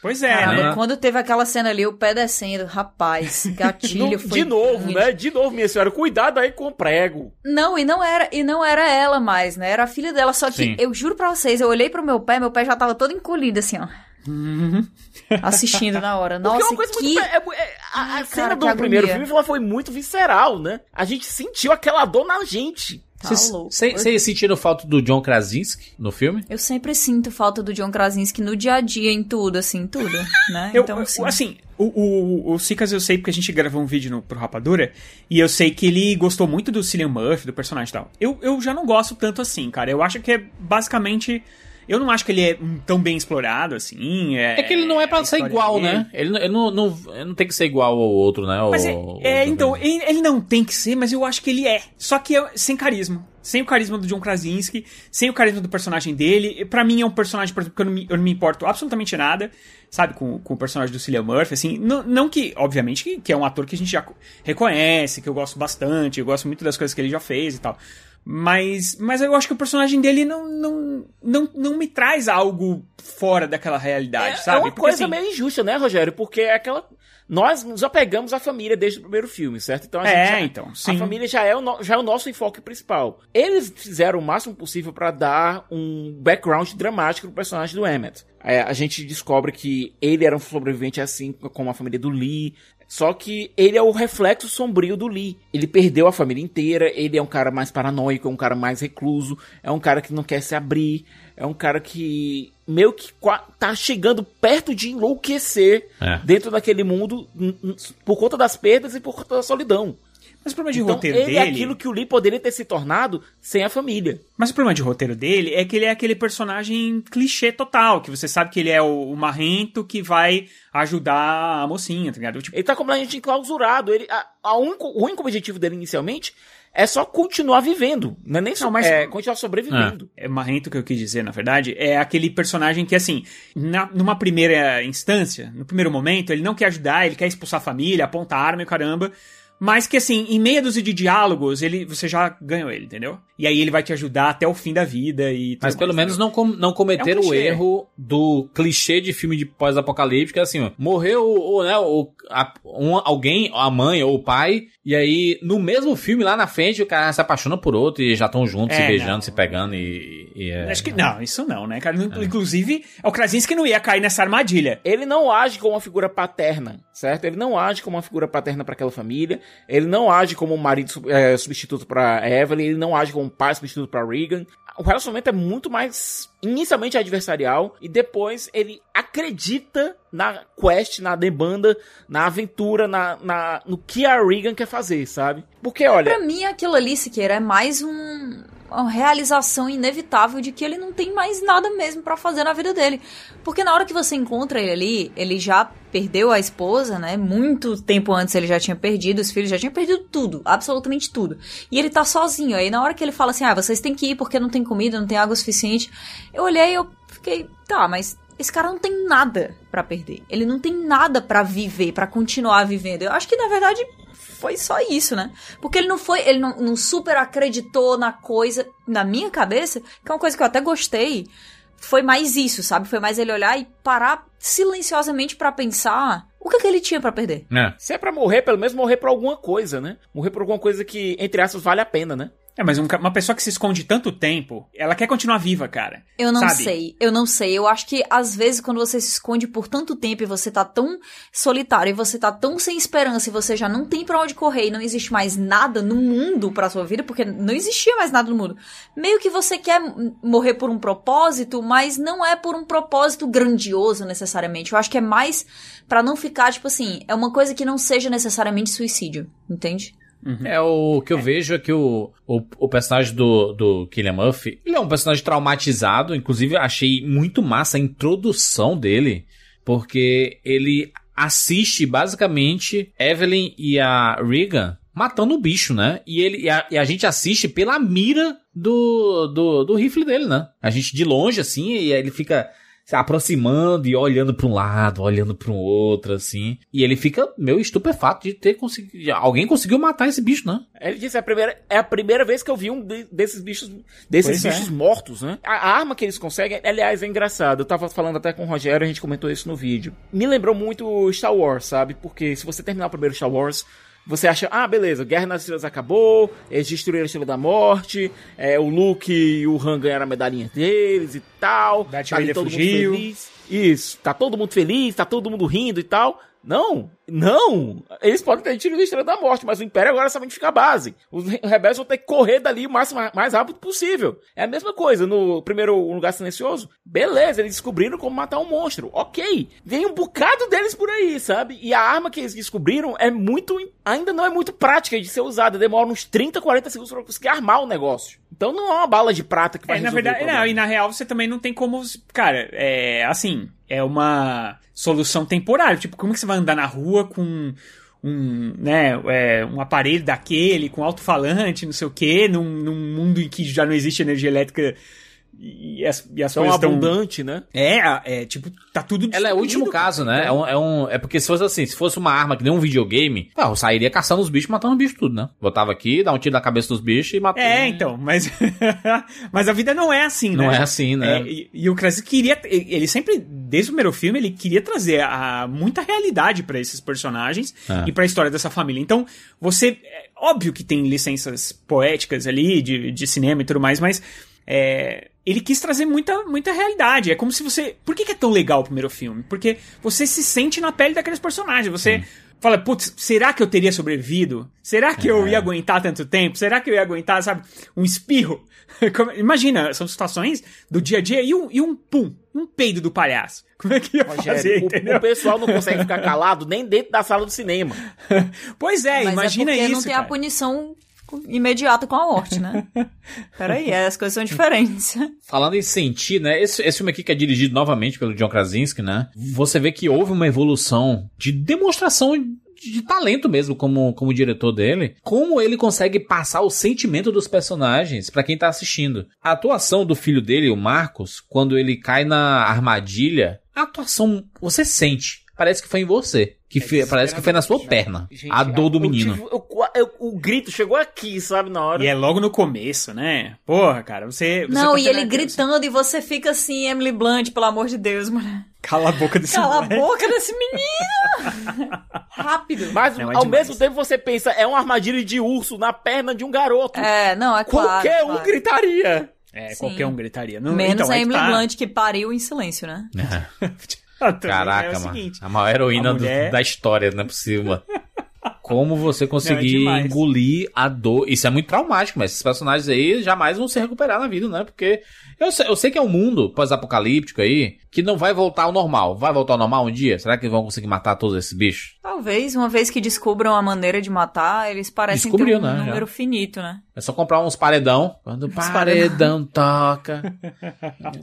Pois é, né? quando teve aquela cena ali, o pé descendo, rapaz, [laughs] gatilho foi de novo, né? De novo, minha senhora, cuidado aí com o prego. Não, e não era, e não era ela mais, né? Era a filha dela, só que Sim. eu juro pra vocês, eu olhei pro meu pé, meu pé já tava todo encolhido assim, ó. [laughs] Assistindo na hora. Porque é Nossa, uma coisa que muito. é- é- a a Ai, cena cara, do primeiro agonia. filme foi muito visceral, né? A gente sentiu aquela dor na gente. Tá. Vocês sentiram falta do John Krasinski no filme? Eu sempre sinto falta do John Krasinski no dia a dia, em tudo, assim, tudo, né? Eu, então, eu- sim. assim, o, o, o Sicas eu sei porque a gente gravou um vídeo no, pro Rapadura e eu sei que ele gostou muito do Cillian Murphy, do personagem e tal. Eu, eu já não gosto tanto assim, cara. Eu acho que é basicamente. Eu não acho que ele é tão bem explorado assim. É, É que ele não é pra ser igual, dele. né? Ele, não- ele não, não, ele não tem que ser igual ao outro, né? Mas é, O- é, o- então, ele, ele não tem que ser, mas eu acho que ele é. Só que é sem carisma. Sem o carisma do John Krasinski, sem o carisma do personagem dele. Pra mim é um personagem, por exemplo, que eu não me, eu não me importo absolutamente nada, sabe, com, com o personagem do Cillian Murphy, assim. Não, não que, obviamente, que, que é um ator que a gente já co- reconhece, que eu gosto bastante, eu gosto muito das coisas que ele já fez e tal. Mas, mas eu acho que o personagem dele não, não, não, não me traz algo fora daquela realidade, É, sabe? é uma Porque, coisa assim, meio injusta, né, Rogério? Porque é aquela. Nós nos apegamos à família desde o primeiro filme, certo? Então a É, já- então, sim. A família já é, o no- já é o nosso enfoque principal. Eles fizeram o máximo possível pra dar um background dramático pro personagem do Emmett. É, a gente descobre que ele era um sobrevivente assim como a família do Lee. Só que ele é o reflexo sombrio do Lee. Ele perdeu a família inteira, ele é um cara mais paranoico, é um cara mais recluso, é um cara que não quer se abrir, é um cara que meio que tá chegando perto de enlouquecer É. dentro daquele mundo por conta das perdas e por conta da solidão. Mas o problema de Então, roteiro ele dele. é aquilo que o Lee poderia ter se tornado sem a família. Mas o problema de roteiro dele é que ele é aquele personagem clichê total, que você sabe que ele é o, o marrento que vai ajudar a mocinha, tá ligado? Tipo, Ele tá completamente enclausurado. Ele, a, a único, o único objetivo dele inicialmente é só continuar vivendo. Não é nem só, mas- é, continuar sobrevivendo. é marrento que eu quis dizer, na verdade, é aquele personagem que, assim, na- numa primeira instância, no primeiro momento, ele não quer ajudar, ele quer expulsar a família, aponta a arma e o caramba. Mas que assim, em meia dúzia de diálogos, ele, você já ganhou ele, entendeu? E aí ele vai te ajudar até o fim da vida e tudo Mas pelo mais, menos não, com- não cometeram É um o erro do clichê de filme de pós-apocalíptico, é assim, ó, morreu o, né, o, a- um- alguém, a mãe ou o pai, e aí no mesmo filme lá na frente o cara se apaixona por outro e já estão juntos, É, se beijando, não. se pegando e, e é... Acho que não, isso não, né, cara? Inclusive, é o Krasinski não ia cair nessa armadilha. Ele não age como uma figura paterna, certo? Ele não age como uma figura paterna para aquela família. Ele não age como marido é, substituto para Evelyn. Ele não age como pai substituto para Regan. O relacionamento é muito mais inicialmente adversarial e depois ele acredita na quest, na demanda, na aventura, na, na- no que a Regan quer fazer, sabe? Porque olha, Pra mim, aquilo ali, Siqueira, é mais um. uma realização inevitável de que ele não tem mais nada mesmo pra fazer na vida dele. Porque na hora que você encontra ele ali, ele já perdeu a esposa, né? Muito tempo antes ele já tinha perdido os filhos, já tinha perdido tudo, absolutamente tudo. E ele tá sozinho. Aí na hora que ele fala assim: "Ah, vocês têm que ir porque não tem comida, não tem água suficiente". Eu olhei e eu fiquei, tá, mas esse cara não tem nada pra perder. Ele não tem nada pra viver, pra continuar vivendo. Eu acho que na verdade foi só isso, né? Porque ele não foi, ele não, não super acreditou na coisa, na minha cabeça, que é uma coisa que eu até gostei, foi mais isso, sabe? Foi mais ele olhar e parar silenciosamente pra pensar o que, que ele tinha pra perder. É. Se é pra morrer, pelo menos morrer por alguma coisa, né? Morrer por alguma coisa que, entre aspas, vale a pena, né? É, mas um uma pessoa que se esconde tanto tempo, ela quer continuar viva, cara. Eu não Sabe? sei, eu não sei. Eu acho que às vezes quando você se esconde por tanto tempo e você tá tão solitário e você tá tão sem esperança e você já não tem pra onde correr e não existe mais nada no mundo pra sua vida, porque não existia mais nada no mundo. Meio que você quer morrer por um propósito, mas não é por um propósito grandioso necessariamente. Eu acho que é mais pra não ficar tipo assim, é uma coisa que não seja necessariamente suicídio, entende? É o que eu vejo é que o, o, o personagem do, do Killian Murphy, ele é um personagem traumatizado, inclusive eu achei muito massa a introdução dele, porque ele assiste basicamente Evelyn e a Regan matando o bicho, né? E, ele, e, a, e a gente assiste pela mira do, do, do rifle dele, né? A gente de longe, assim, e ele fica aproximando e olhando pra um lado, olhando pra um outro, assim. E ele fica meio estupefato de ter conseguido. Alguém conseguiu matar esse bicho, né? Ele disse, é a primeira, é a primeira vez que eu vi um de- desses bichos, desses Pois é. bichos mortos, né? A, a arma que eles conseguem, aliás, é engraçado. Eu tava falando até com o Rogério, a gente comentou isso no vídeo. Me lembrou muito Star Wars, sabe? Porque se você terminar o primeiro Star Wars, você acha, ah, beleza, Guerra nas Estrelas acabou, eles destruíram a Estrela da Morte, é, o Luke e o Han ganharam a medalhinha deles e tal. Darth tá Vader todo fugiu. mundo feliz. Isso, tá todo mundo feliz, tá todo mundo rindo e tal. Não, não. Eles podem ter tido a Estrela da Morte, mas o Império agora somente fica a base. Os re- rebeldes vão ter que correr dali o máximo, mais rápido possível. É a mesma coisa no primeiro Lugar Silencioso. Beleza, eles descobriram como matar um monstro. Ok. Vem um bocado deles por aí, sabe? E a arma que eles descobriram é muito. Ainda não é muito prática de ser usada. Demora uns 30, 40 segundos pra conseguir armar o negócio. Então não é uma bala de prata que vai É, na o verdade, não, e na real você também não tem como. Cara, é assim, é uma solução temporária. Tipo, como que você vai andar na rua com um, né, é, um aparelho daquele, com alto-falante, não sei o quê, num, num mundo em que já não existe energia elétrica e as, e as Tão coisas tão... abundante, né? É, é, tipo, tá tudo Ela é o último destruído, caso, cara. né? É, um, é, um- é porque se fosse assim, se fosse uma arma que nem um videogame, ah, eu sairia caçando os bichos, matando os bichos tudo, né? Botava aqui, dá um tiro na cabeça dos bichos e matava. É, então, mas [laughs] mas a vida não é assim, né? Não é assim, né? É, e, e o Krasinski queria, ele sempre, desde o primeiro filme, ele queria trazer a, muita realidade pra esses personagens É. e pra história dessa família. Então, você, é óbvio que tem licenças poéticas ali, de, de cinema e tudo mais, mas é, ele quis trazer muita, muita realidade. É como se você. Por que, que é tão legal o primeiro filme? Porque você se sente na pele daqueles personagens. Você. Fala, putz, será que eu teria sobrevivido? Será que É. eu ia aguentar tanto tempo? Será que eu ia aguentar, sabe, um espirro? [laughs] Como- Imagina, são situações do dia a dia e um, e um pum, um peido do palhaço. Como é que ia fazer, Rogério, o- entendeu? o, pessoal não consegue ficar [laughs] calado nem dentro da sala do cinema. Pois é, Mas imagina é porque isso, não tem cara. a punição imediata com a morte, né? [laughs] Peraí, as coisas são diferentes. [laughs] Falando em sentir, né? Esse, esse filme aqui que é dirigido novamente pelo John Krasinski, né? Você vê que houve uma evolução de demonstração de, talento mesmo como, como diretor dele. Como ele consegue passar o sentimento dos personagens pra quem tá assistindo. A atuação do filho dele, o Marcos, quando ele cai na armadilha, a atuação você sente. Parece que foi em você. Que fe- parece que foi na sua perna. Gente, a dor do eu menino. tive- eu- eu- o grito chegou aqui, sabe, na hora. E é logo no começo, né? Porra, cara, você. você Não, e ele gritando e você fica assim, Emily Blunt, pelo amor de Deus, mano. Cala a boca desse Cala a boca desse menino! [laughs] Rápido. Mas Não, é ao demais. mesmo tempo você pensa, é uma armadilha de urso na perna de um garoto. É, não, é claro. Qualquer um claro. gritaria. É, Sim. qualquer um gritaria. Não, Menos então, a Emily tá. Blunt que pariu em silêncio, né? Também [laughs] [laughs] Caraca, é mano. seguinte, A maior heroína a do- mulher- da história, não é possível. [laughs] Como você conseguir demais. engolir a dor. Isso é muito traumático, mas esses personagens aí jamais vão se recuperar na vida, né? Porque Eu sei, eu sei que é um mundo pós-apocalíptico aí que não vai voltar ao normal. Vai voltar ao normal um dia? Será que vão conseguir matar todos esses bichos? Talvez, uma vez que descubram a maneira de matar, eles parecem ter Descobriu, um né, já. número finito, né? É só comprar uns paredão. Quando o paredão toca.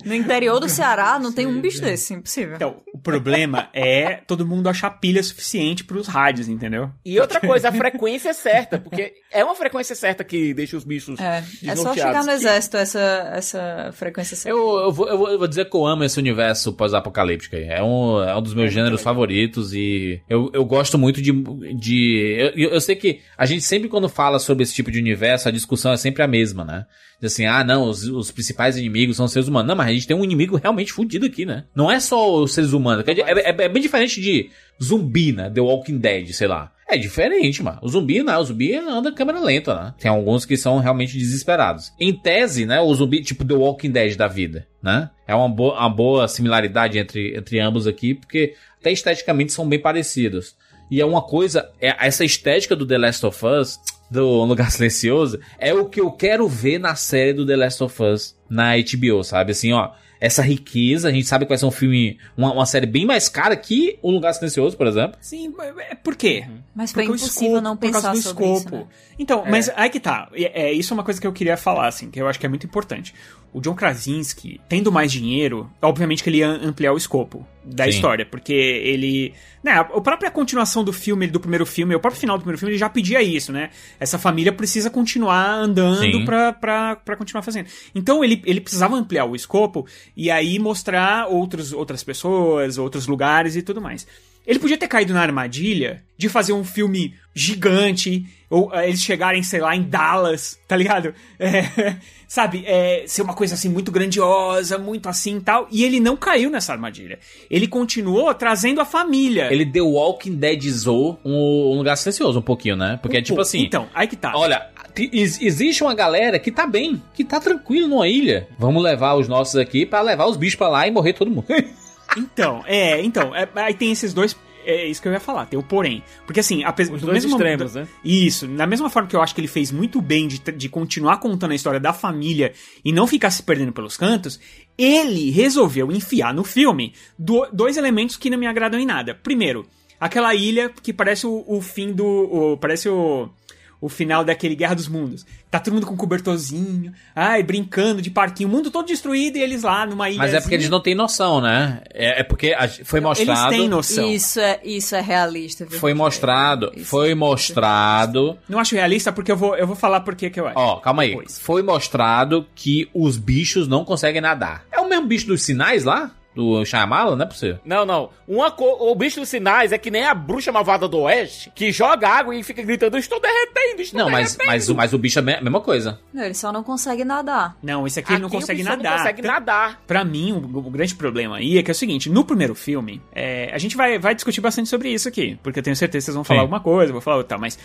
No interior do Ceará não tem um bicho desse, impossível. Então, o problema é todo mundo achar pilha suficiente pros rádios, entendeu? E outra coisa, a frequência é certa, porque é uma frequência certa que deixa os bichos É, é só chegar no exército essa, essa frequência certa. Eu, eu, vou, eu vou dizer que eu amo esse universo pós-apocalíptico aí. É um, é um dos meus gêneros favoritos e eu, eu gosto muito de. de eu, eu sei que a gente sempre, quando fala sobre esse tipo de universo, a discussão é sempre a mesma, né? Diz assim, ah, não, os, os principais inimigos são os seres humanos. Não, mas a gente tem um inimigo realmente fudido aqui, né? Não é só os seres humanos. É, é- é bem diferente de zumbi, né? The Walking Dead, sei lá. É diferente, mano. O zumbi, não. O zumbi anda câmera lenta, né? Tem alguns que são realmente desesperados. Em tese, né? O zumbi, tipo The Walking Dead da vida, né? É uma boa, uma boa similaridade entre, entre ambos aqui, porque até esteticamente são bem parecidos. E é uma coisa, é, essa estética do The Last of Us, do Lugar Silencioso, é o que eu quero ver na série do The Last of Us na HBO, sabe? Assim, ó, essa riqueza, a gente sabe que vai ser um filme, uma, uma série bem mais cara que O Lugar Silencioso, por exemplo. Sim, é por quê? Mas foi Porque impossível escopo- não por causa pensar do sobre escopo. isso, né? Então, mas aí que tá. É, é, isso é uma coisa que eu queria falar, assim, que eu acho que é muito importante. O John Krasinski, tendo mais dinheiro, obviamente que ele ia ampliar o escopo da Sim. história, porque ele. Né, a própria continuação do filme, do primeiro filme, o próprio final do primeiro filme, ele já pedia isso, né? Essa família precisa continuar andando pra, pra, pra continuar fazendo. Então ele, ele precisava ampliar o escopo e aí mostrar outros, outras pessoas, outros lugares e tudo mais. Ele podia ter caído na armadilha de fazer um filme gigante, ou eh, eles chegarem, sei lá, em Dallas, tá ligado? [laughs] É, sabe, é, ser uma coisa assim muito grandiosa, muito assim e tal. E ele não caiu nessa armadilha. Ele continuou trazendo a família. Ele The Walking Deadizou um, um Lugar Silencioso um pouquinho, né? Porque é tipo Pô, assim... Então, aí que tá. Olha, te- ex- existe uma galera que tá bem, que tá tranquilo numa ilha. Vamos levar os nossos aqui pra levar os bichos pra lá e morrer todo mundo. [laughs] Então, é, então, é, aí tem esses dois. É isso que eu ia falar, tem o porém. Porque assim, apesar Os do dois mesmo- extremos, né? Isso, da mesma forma que eu acho que ele fez muito bem de, de continuar contando a história da família e não ficar se perdendo pelos cantos, ele resolveu enfiar no filme do- dois elementos que não me agradam em nada. Primeiro, aquela ilha que parece o, o fim do. o- parece o. O final daquele Guerra dos Mundos. Tá todo mundo com cobertorzinho, ai, brincando de parquinho, o mundo todo destruído e eles lá numa ilha. Mas é porque eles não têm noção, né? É, é porque a- foi mostrado. Eles têm noção. Isso é, isso é realista, viu? Foi mostrado. Isso Foi é- mostrado. Não acho realista porque eu vou, eu vou falar por que que eu acho. Ó, calma aí. Depois. Foi mostrado que os bichos não conseguem nadar. É o mesmo bicho dos sinais lá? Do Shyamalan, não é possível? Não, não. Uma co- O bicho dos sinais é que nem a bruxa malvada do oeste, que joga água e fica gritando, estou derretendo, estou Não, mas, derretendo. mas, o- mas o bicho é a me- a mesma coisa. Não, ele só não consegue nadar. Não, esse aqui ele não Aqui o consegue bicho nadar. Não consegue nadar. Pra mim, o, o grande problema aí é que é o seguinte: no primeiro filme, é, a gente vai, vai discutir bastante sobre isso aqui, porque eu tenho certeza que vocês vão falar Sim. alguma coisa, vou falar outra, mas.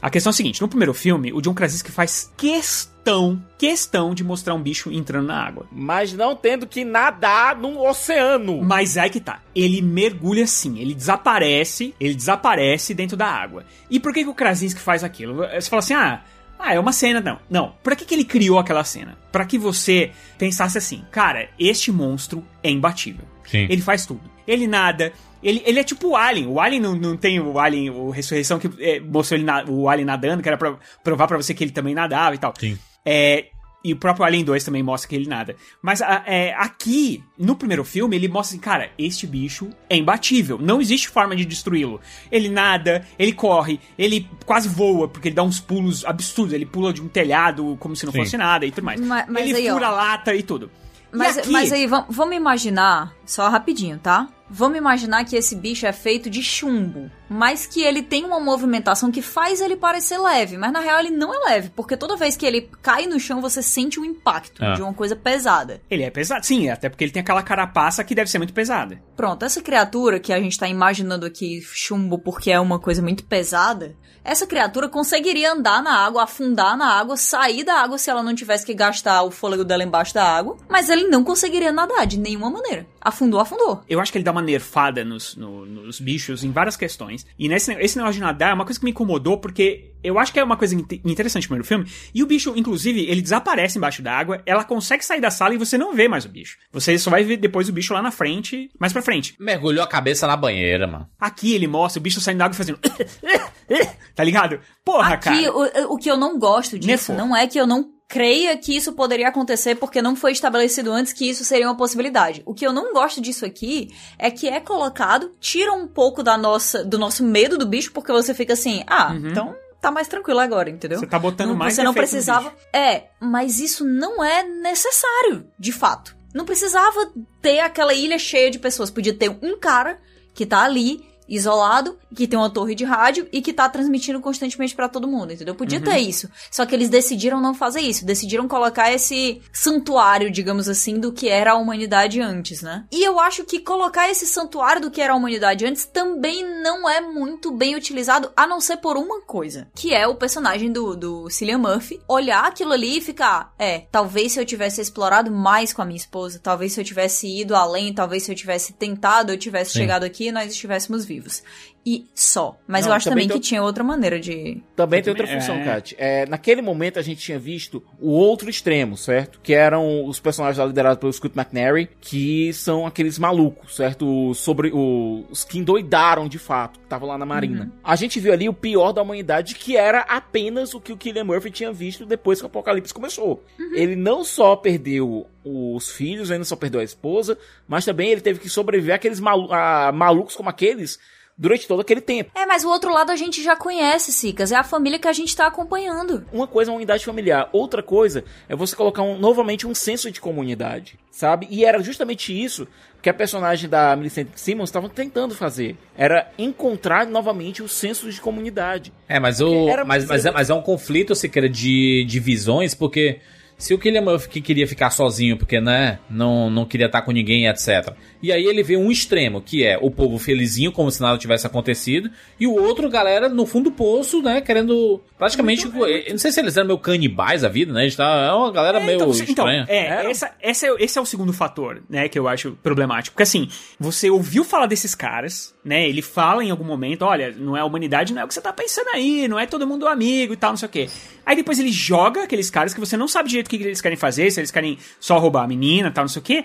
A questão é a seguinte: no primeiro filme, o John Krasinski faz questão, questão de mostrar um bicho entrando na água. Mas não tendo que nadar num oceano. Mas aí que tá. Ele mergulha sim, ele desaparece, ele desaparece dentro da água. E por que, que o Krasinski faz aquilo? Você fala assim, ah, ah, é uma cena, não. Não, pra que, que ele criou aquela cena? Pra que você pensasse assim, cara, este monstro é imbatível. Sim. Ele faz tudo. Ele nada. Ele, ele é tipo o Alien. O Alien não, não tem o Alien, o Ressurreição que é, mostrou ele na- o Alien nadando, que era pra provar pra você que ele também nadava e tal. Sim. É, e o próprio Alien 2 também mostra que ele nada. Mas é, aqui, no primeiro filme, ele mostra assim, cara, este bicho é imbatível. Não existe forma de destruí-lo. Ele nada, ele corre, ele quase voa, porque ele dá uns pulos absurdos. Ele pula de um telhado como se não Sim. fosse nada e tudo mais. Ma- mas ele aí, ó. fura a lata e tudo. E Mas, aqui- mas aí, vam- vamos imaginar, só rapidinho, tá? Vamos imaginar que esse bicho é feito de chumbo, mas que ele tem uma movimentação que faz ele parecer leve, mas na real ele não é leve, porque toda vez que ele cai no chão você sente o impacto Ah. de uma coisa pesada. Ele é pesado, sim, até porque ele tem aquela carapaça que deve ser muito pesada. Pronto, essa criatura que a gente tá imaginando aqui chumbo porque é uma coisa muito pesada, essa criatura conseguiria andar na água, afundar na água, sair da água se ela não tivesse que gastar o fôlego dela embaixo da água, mas ele não conseguiria nadar de nenhuma maneira. afundou, afundou. Eu acho que ele dá uma nerfada nos, no- nos bichos em várias questões. E nesse esse negócio de nadar é uma coisa que me incomodou, porque eu acho que é uma coisa inte- interessante no primeiro filme. E o bicho, inclusive, ele desaparece embaixo d'água, ela consegue sair da sala e você não vê mais o bicho. Você só vai ver depois o bicho lá na frente, mais pra frente. Mergulhou a cabeça na banheira, mano. Aqui ele mostra o bicho saindo da água e fazendo. [coughs] [coughs] [coughs] tá ligado? Porra, Aqui, cara. o, o que eu não gosto disso não é que eu não creia que isso poderia acontecer porque não foi estabelecido antes que isso seria uma possibilidade. O que eu não gosto disso aqui é que é colocado, tira um pouco da nossa, do nosso medo do bicho, porque você fica assim, ah, então tá mais tranquilo agora, entendeu? Você tá botando Não- mais Você não precisava. É, mas isso não é necessário, de fato. Não precisava ter aquela ilha cheia de pessoas. Podia ter um cara que tá ali, isolado, que tem uma torre de rádio e que tá transmitindo constantemente pra todo mundo, entendeu? Podia Uhum. ter isso. Só que eles decidiram não fazer isso. Decidiram colocar esse santuário, digamos assim, do que era a humanidade antes, né? E eu acho que colocar esse santuário do que era a humanidade antes também não é muito bem utilizado, a não ser por uma coisa, que é o personagem do, do Cillian Murphy olhar aquilo ali e ficar, é, talvez se eu tivesse explorado mais com a minha esposa, talvez se eu tivesse ido além, talvez se eu tivesse tentado, eu tivesse Sim. chegado aqui e nós estivéssemos vivos. motivos. E só. Mas Não, eu acho também também que tinha outra maneira de. Também tem outra função, é. Kat. É, naquele momento a gente tinha visto o outro extremo, certo? Que eram os personagens lá liderados pelo Scott McNary, que são aqueles malucos, certo? Sobre o- os que endoidaram de fato, que estavam lá na Marina. A gente viu ali o pior da humanidade, que era apenas o que o Killian Murphy tinha visto depois que o Apocalipse começou. Ele não só perdeu os filhos, não só perdeu a esposa, mas também ele teve que sobreviver àqueles malu a malucos como aqueles durante todo aquele tempo. É, mas o outro lado a gente já conhece, Sicas. É a família que a gente tá acompanhando. Uma coisa é uma unidade familiar, outra coisa é você colocar um- novamente um senso de comunidade, sabe? E era justamente isso que a personagem da Millicent Simmons estava tentando fazer. Era encontrar novamente o senso de comunidade. É, mas, o, mas, mas, é, mas é um conflito, se quer, de, de visões, porque se o Killian Murphy que queria ficar sozinho, porque né, não, não queria estar com ninguém, etc. E aí ele vê um extremo, que é o povo felizinho, como se nada tivesse acontecido, e o outro, galera, no fundo do poço, né, querendo praticamente... eu não sei se eles eram meio canibais a vida, né? A gente tá, é uma galera É, meio então, então, estranha. é, Era? essa, essa é, esse é o segundo fator, né, que eu acho problemático. Porque assim, você ouviu falar desses caras, né, ele fala em algum momento, olha, não é a humanidade, não é o que você tá pensando aí, não é todo mundo amigo e tal, não sei o quê. Aí depois ele joga aqueles caras que você não sabe direito que eles querem fazer, se eles querem só roubar a menina, tal, não sei o quê.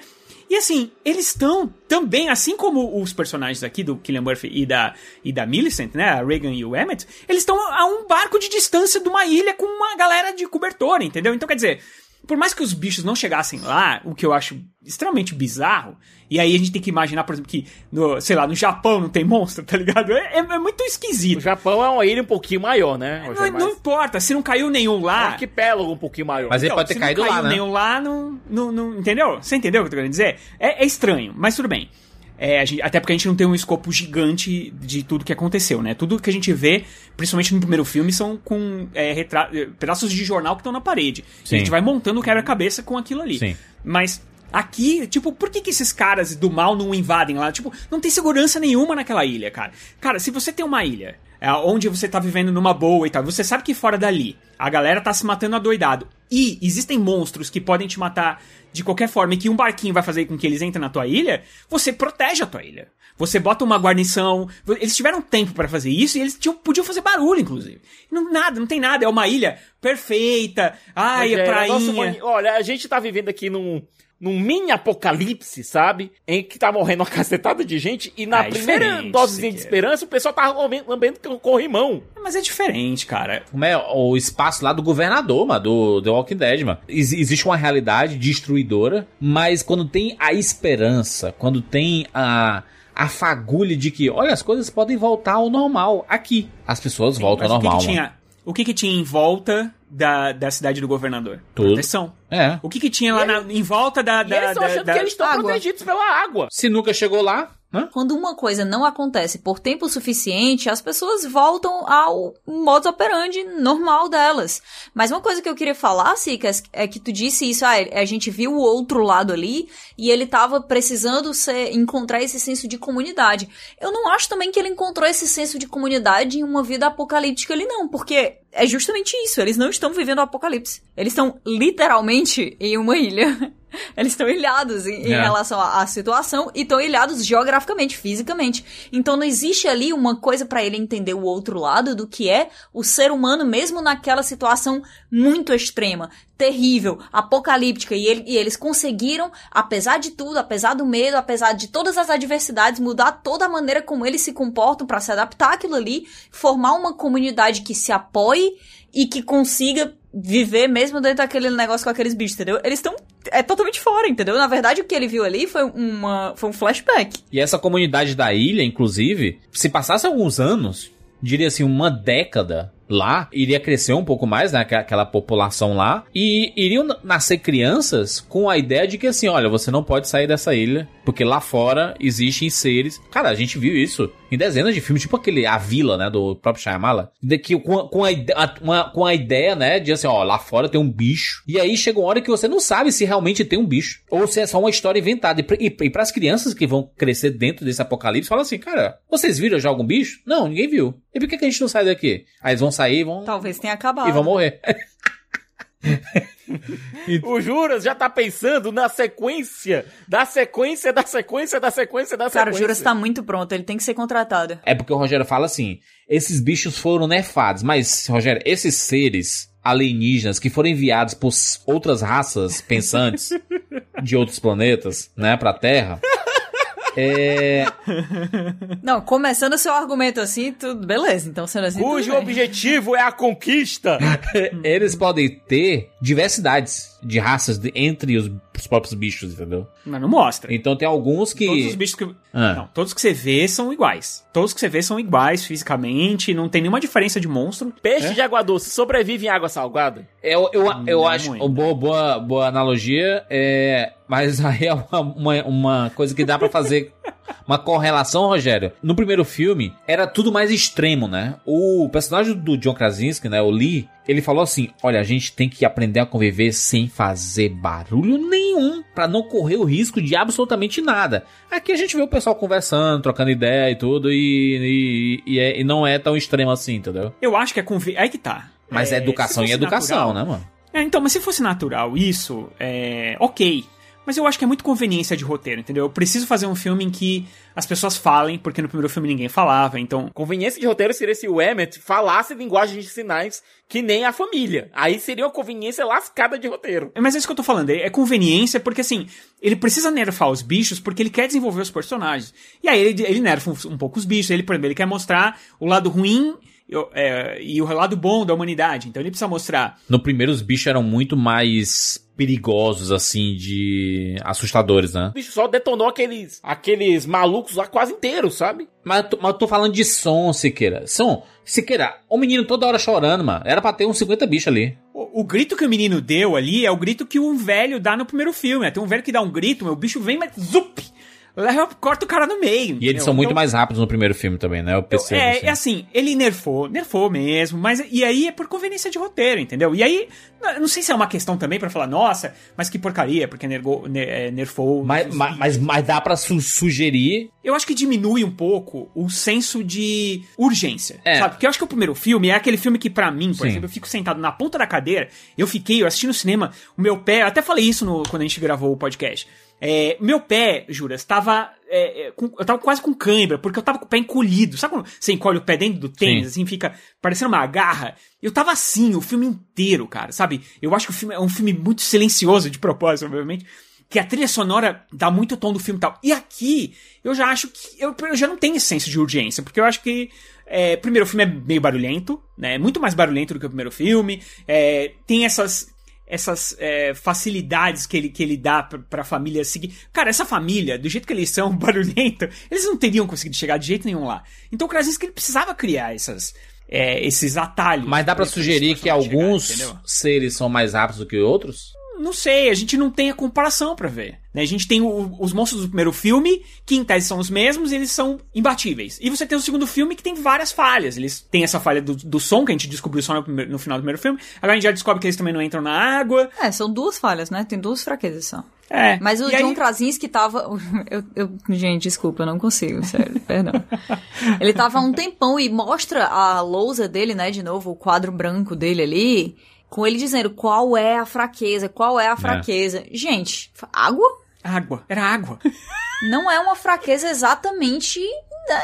E assim, eles estão também, assim como os personagens aqui do Killian Murphy e da, e da Millicent, né, a Reagan e o Emmett, eles estão a um barco de distância de uma ilha com uma galera de cobertor, entendeu? Então quer dizer, por mais que os bichos não chegassem lá, o que eu acho extremamente bizarro, e aí a gente tem que imaginar, por exemplo, que, no, sei lá, no Japão não tem monstro, tá ligado? É, é- é muito O esquisito. Japão é uma ilha um pouquinho maior, né? Não, não importa, se não caiu nenhum é um lá. arquipélago um pouquinho maior. Mas ele Então, pode ter se caído não caiu lá, né? nenhum lá, não, não, não- Entendeu? Você entendeu o que eu tô querendo dizer? É, é estranho, mas tudo bem. É, gente- até porque a gente não tem um escopo gigante de tudo que aconteceu, né? Tudo que a gente vê, principalmente no primeiro filme, são com é, eh, pedaços de jornal que estão na parede. E a gente vai montando o quebra-cabeça com aquilo ali. Sim. Mas aqui, tipo, por que, que esses caras do mal não invadem lá? Tipo, não tem segurança nenhuma naquela ilha, cara. Cara, se você tem uma ilha é, onde você tá vivendo numa boa e tal, você sabe que fora dali a galera tá se matando adoidado e existem monstros que podem te matar de qualquer forma e que um barquinho vai fazer com que eles entrem na tua ilha, você protege a tua ilha. Você bota uma guarnição. Eles tiveram tempo pra fazer isso e eles tinham- podiam fazer barulho, inclusive. Não, nada, não tem nada. É uma ilha perfeita. Ai, é nossa prainha. humani- Olha, a gente tá vivendo aqui num, num mini apocalipse, sabe? Em que tá morrendo uma [laughs] cacetada de gente e na É primeira dosezinha de esperança o pessoal tá lambendo, corrimão. Mas é diferente, cara. Como é o espaço lá do governador, mano, do The Walking Dead, mano. Ex- existe uma realidade destruidora, mas quando tem a esperança, quando tem a, a fagulha de que, olha, as coisas podem voltar ao normal aqui. As pessoas voltam ao o que normal, que mano. tinha, o que que tinha em volta da, da cidade do governador? Tudo. Proteção. É. O que que tinha lá na- em volta da... E da, eles estão da- achando da- que eles estão água. protegidos pela água. Se nunca chegou lá? Quando uma coisa não acontece por tempo suficiente, as pessoas voltam ao modus operandi normal delas. Mas uma coisa que eu queria falar, Sicas, é que tu disse isso, ah, a gente viu o outro lado ali e ele tava precisando ser, encontrar esse senso de comunidade. Eu não acho também que ele encontrou esse senso de comunidade em uma vida apocalíptica ali, não, porque é justamente isso. Eles não estão vivendo o apocalipse. Eles estão literalmente em uma ilha. [laughs] Eles estão ilhados em, em É. relação à, situação e estão ilhados geograficamente, fisicamente. Então não existe ali uma coisa pra ele entender o outro lado do que é o ser humano, mesmo naquela situação muito extrema, terrível, apocalíptica. E, ele- e eles conseguiram, apesar de tudo, apesar do medo, apesar de todas as adversidades, mudar toda a maneira como eles se comportam pra se adaptar àquilo ali, formar uma comunidade que se apoie e que consiga viver mesmo dentro daquele negócio com aqueles bichos, entendeu? Eles estão é totalmente fora, entendeu? Na verdade, o que ele viu ali foi uma foi um flashback. E essa comunidade da ilha, inclusive, se passasse alguns anos, diria assim, uma década lá, iria crescer um pouco mais, né? Aquela população lá. E iriam na- nascer crianças com a ideia de que assim, olha, você não pode sair dessa ilha, porque lá fora existem seres. Cara, a gente viu isso em dezenas de filmes, tipo aquele A Vila, né? Do próprio Shyamala. De que com, a- com, a, uma- com a ideia, né? De assim, ó, lá fora tem um bicho. E aí chega uma hora que você não sabe se realmente tem um bicho. Ou se é só uma história inventada. E, pra- e, e pras crianças que vão crescer dentro desse apocalipse, fala assim, cara, vocês viram já algum bicho? Não, ninguém viu. E por que, que a gente não sai daqui? Aí eles vão sair e vão, Talvez tenha acabado. e vão morrer. [laughs] O Juras já tá pensando na sequência, da sequência, da sequência, da sequência, da sequência. Cara, o Juras tá muito pronto, ele tem que ser contratado. É porque o Rogério fala assim: esses bichos foram nerfados, mas, Rogério, esses seres alienígenas que foram enviados por outras raças pensantes [laughs] de outros planetas, né, pra Terra. É. Não, começando seu argumento assim, tudo beleza. Então, sendo assim, Cujo objetivo é a conquista. [laughs] Eles podem ter diversidades de raças entre os, os próprios bichos, entendeu? Mas não mostra. Então tem alguns que. Todos os bichos que. Ah. Não, todos que você vê são iguais. Todos que você vê são iguais fisicamente, não tem nenhuma diferença de monstro. Peixe É? de água doce sobrevive em água salgada? Eu, eu, eu Não acho muito. boa, boa, boa analogia, é, mas [laughs] aí é uma, uma, uma coisa que dá pra fazer uma correlação, Rogério. No primeiro filme, era tudo mais extremo, né? O personagem do John Krasinski, né, o Lee, ele falou assim, olha, a gente tem que aprender a conviver sem fazer barulho nenhum, pra não correr o risco de absolutamente nada. Aqui a gente vê o pessoal conversando, trocando ideia e tudo, e, e, e, é- e não é tão extremo assim, entendeu? Eu acho que é convi... Aí que tá. Mas é, É, educação e educação, natural- né, mano? É, então, mas se fosse natural isso, é. Ok. Mas eu acho que é muito conveniência de roteiro, entendeu? Eu preciso fazer um filme em que as pessoas falem, porque no primeiro filme ninguém falava, então. Conveniência de roteiro seria se o Emmet falasse linguagem de sinais que nem a família. Aí seria uma conveniência lascada de roteiro. Mas é isso que eu tô falando, é é conveniência porque assim, ele precisa nerfar os bichos porque ele quer desenvolver os personagens. E aí ele, ele nerfa um, um pouco os bichos, ele, por exemplo, ele quer mostrar o lado ruim e o- é, e o lado bom da humanidade. Então ele precisa mostrar No primeiro, os bichos eram muito mais perigosos, assim, de assustadores, né? O bicho só detonou aqueles, aqueles malucos lá quase inteiros, sabe? Mas eu, tô, mas eu tô falando de som, Siqueira. Som, Siqueira, o menino toda hora chorando, mano. Era pra ter uns 50 bichos ali. O, o grito que o menino deu ali é o grito que um velho dá no primeiro filme. né? Tem um velho que dá um grito, meu bicho vem, mas zup! Leva, corta o cara no meio. E eles são muito Então, mais rápidos no primeiro filme também, né? Eu percebo. É, assim. é assim, ele nerfou, nerfou mesmo, mas e aí é por conveniência de roteiro, entendeu? E aí, não sei se é uma questão também pra falar, nossa, mas que porcaria, porque nergou, ne- é, nerfou. Mas, mas, mas, mas dá pra su- sugerir. Eu acho que diminui um pouco o senso de urgência, É. sabe? Porque eu acho que o primeiro filme é aquele filme que, pra mim, por Sim. exemplo, eu fico sentado na ponta da cadeira, eu fiquei, eu assisti no cinema, o meu pé, eu até falei isso no- quando a gente gravou o podcast. É, meu pé, Juras, tava. é, é, com- eu tava quase com cãibra, porque eu tava com o pé encolhido. Sabe quando você encolhe o pé dentro do tênis, Sim. assim, fica parecendo uma garra? Eu tava assim o filme inteiro, cara, sabe? Eu acho que o filme é um filme muito silencioso, de propósito, obviamente. Que a trilha sonora dá muito tom do filme e tal. E aqui, eu já acho que. Eu, eu já não tenho esse senso de urgência, porque eu acho que. É, primeiro, o filme é meio barulhento, né? É muito mais barulhento do que o primeiro filme. É, tem essas essas é, facilidades que ele, que ele dá pra, pra família seguir. Cara, essa família, do jeito que eles são, [laughs] barulhento, eles não teriam conseguido chegar de jeito nenhum lá. Então o Krasinski ele precisava criar essas, é, esses atalhos. Mas dá esses sugerir que alguns entendeu? seres são mais rápidos do que outros? Não sei, a gente não tem a comparação pra ver. Né? A gente tem o- os monstros do primeiro filme, que em tese são os mesmos e eles são imbatíveis. E você tem o segundo filme que tem várias falhas. Eles têm essa falha do, do som, que a gente descobriu só no, primeiro- no final do primeiro filme. Agora a gente já descobre que eles também não entram na água. É, são duas falhas, né? Tem duas fraquezas só. É. Mas o E aí- John Krasinski tava. [laughs] Eu, eu- gente, desculpa, eu não consigo, sério, perdão. [laughs] Ele tava há um tempão e mostra a lousa dele, né, de novo, o quadro branco dele ali, com ele dizendo qual é a fraqueza, qual é a fraqueza. Gente, água Água. Era água. não é uma fraqueza exatamente. Né,